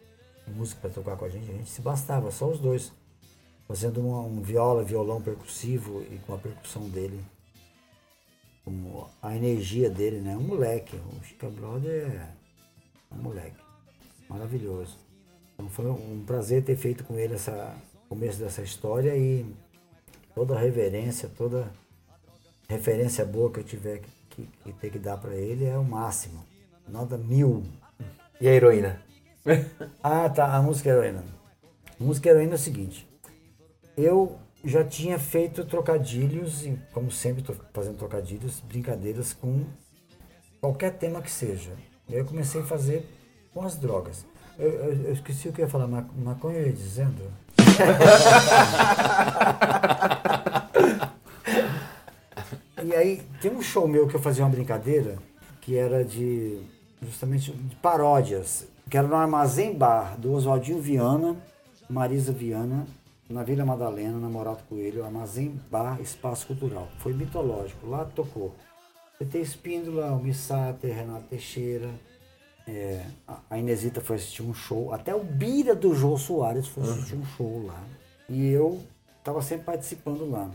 músicos para tocar com a gente, a gente se bastava, só os dois. fazendo uma, um viola, violão percussivo e com a percussão dele. Com a energia dele, né? Um moleque. O Chica Brother é moleque. Maravilhoso. Então foi um prazer ter feito com ele essa começo dessa história e toda a reverência, toda referência boa que eu tiver que, que, que ter que dar para ele é o máximo. Nota mil. E a heroína? (laughs) Ah, tá. A música heroína. A música heroína é o seguinte. Eu já tinha feito trocadilhos, e como sempre estou fazendo trocadilhos, brincadeiras com qualquer tema que seja. Eu comecei a fazer com as drogas. Eu, eu- eu esqueci o que eu ia falar, ma- maconha eu ia dizendo. (laughs) e aí, tem um show meu que eu fazia uma brincadeira, que era de, justamente, de paródias, que era no Armazém Bar, do Oswaldinho Viana, Marisa Viana, na Vila Madalena, na Morato Coelho, Armazém Bar Espaço Cultural. Foi mitológico, lá tocou. PT Espíndola, o Missater, Renato Teixeira, é, a- a Inesita foi assistir um show, até o Bira do Jô Soares foi assistir um show lá. E eu estava sempre participando lá.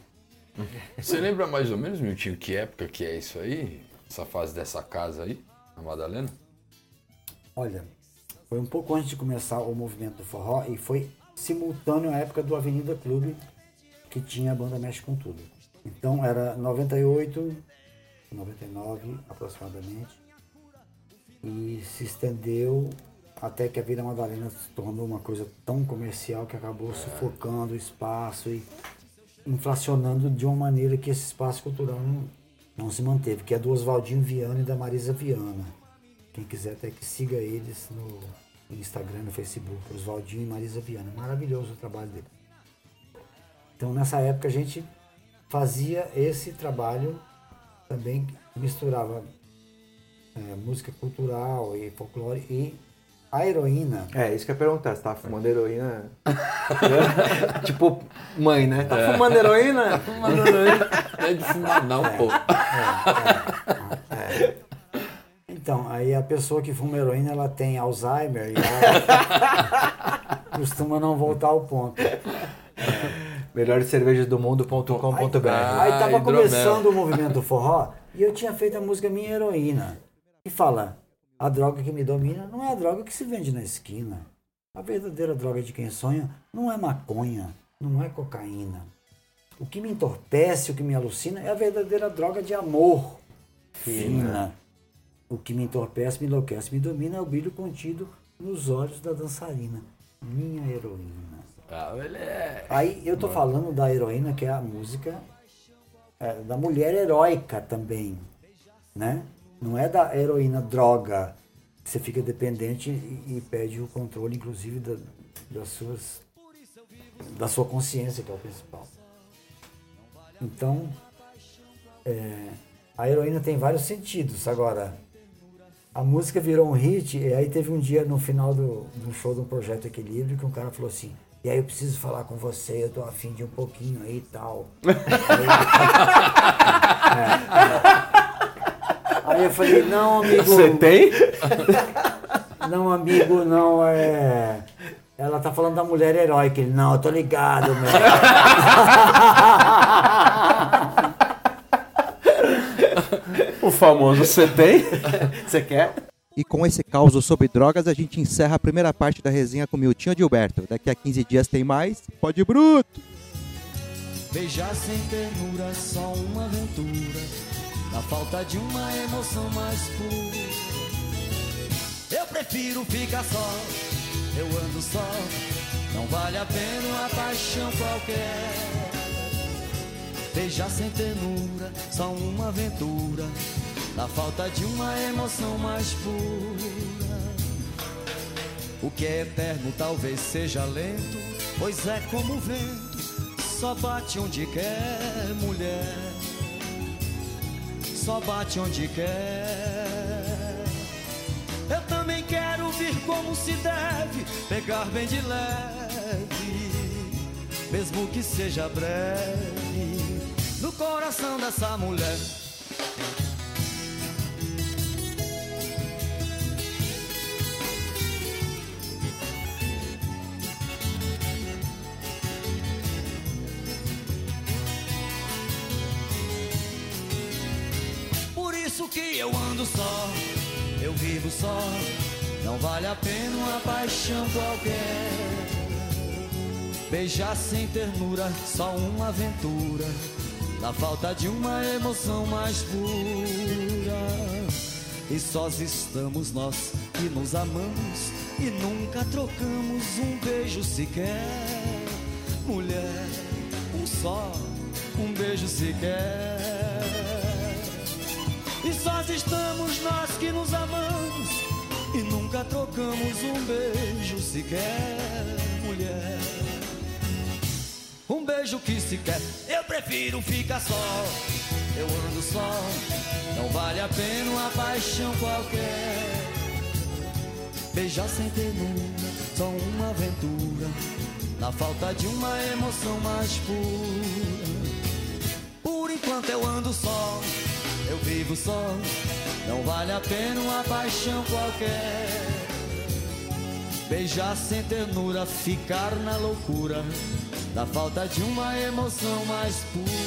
Você lembra mais ou menos, Miltinho, que época que é isso aí? Essa fase dessa casa aí, na Madalena? Olha, foi um pouco antes de começar o movimento do forró e foi simultâneo à época do Avenida Clube, que tinha a banda Mexe com Tudo. Então era 98, 99 aproximadamente, e se estendeu até que a Vila Madalena se tornou uma coisa tão comercial que acabou sufocando o espaço e inflacionando de uma maneira que esse espaço cultural não, não se manteve, que é do Oswaldinho Viana e da Marisa Viana. Quem quiser até que siga eles no Instagram, no Facebook, Oswaldinho e Marisa Viana. Maravilhoso o trabalho deles. Então nessa época a gente fazia esse trabalho também misturava é, música cultural e folclore e a heroína. É, isso que eu ia perguntar. Você tava fumando heroína? (laughs) tipo, mãe, né? Tá fumando heroína? Fumando heroína. Não é de fumar não, pô. Então, aí a pessoa que fuma heroína, ela tem Alzheimer e ela (laughs) costuma não voltar ao ponto. Melhores cervejas do mundo.com.br. Aí Ah, tava hidromel. começando o movimento do forró e eu tinha feito a música Minha Heroína. E fala, a droga que me domina não é a droga que se vende na esquina. A verdadeira droga de quem sonha não é maconha, não é cocaína. O que me entorpece, o que me alucina é a verdadeira droga de amor. Fina. O que me entorpece, me enlouquece, me domina é o brilho contido nos olhos da dançarina. Minha heroína. Ah, moleque. Aí eu tô falando da heroína, que é a música é, da mulher heróica também, né? Não é da heroína droga, que você fica dependente e, e perde o controle, inclusive, da, das suas, da sua consciência, que é o principal. Então, é, a heroína tem vários sentidos. Agora, a música virou um hit, e aí teve um dia no final do, do show do Projeto Equilíbrio que um cara falou assim, e aí eu preciso falar com você, eu tô afim de um pouquinho aí e tal. Aí, é, é. Aí eu falei, não, amigo. Você tem? (laughs) Não, amigo, não, é. Ela tá falando da mulher heróica. Ele, não, eu tô ligado, meu. (laughs) O famoso você tem? (laughs) Você quer? E com esse caos sobre drogas, a gente encerra a primeira parte da resenha com o Miltinho Gilberto. Daqui a 15 dias tem mais. Pode bruto! Beijar sem ternura, só uma aventura. Na falta de uma emoção mais pura. Eu prefiro ficar só, eu ando só. Não vale a pena uma paixão qualquer. Beijar sem ternura, só uma aventura. Na falta de uma emoção mais pura. O que é eterno talvez seja lento, pois é como o vento, só bate onde quer, mulher. Só bate onde quer. Eu também quero vir como se deve, pegar bem de leve, mesmo que seja breve, no coração dessa mulher. Eu ando só, eu vivo só. Não vale a pena uma paixão qualquer. Beijar sem ternura, só uma aventura. Na falta de uma emoção mais pura. E sós estamos nós que nos amamos e nunca trocamos um beijo sequer. Mulher, um só, um beijo sequer. E sós estamos nós que nos amamos e nunca trocamos um beijo sequer, mulher. Um beijo que sequer eu prefiro ficar só. Eu ando só, não vale a pena uma paixão qualquer. Beijar sem ternura, só uma aventura. Na falta de uma emoção mais pura. Por enquanto eu ando só, eu vivo só. Não vale a pena uma paixão qualquer. Beijar sem ternura, ficar na loucura. Da falta de uma emoção mais pura.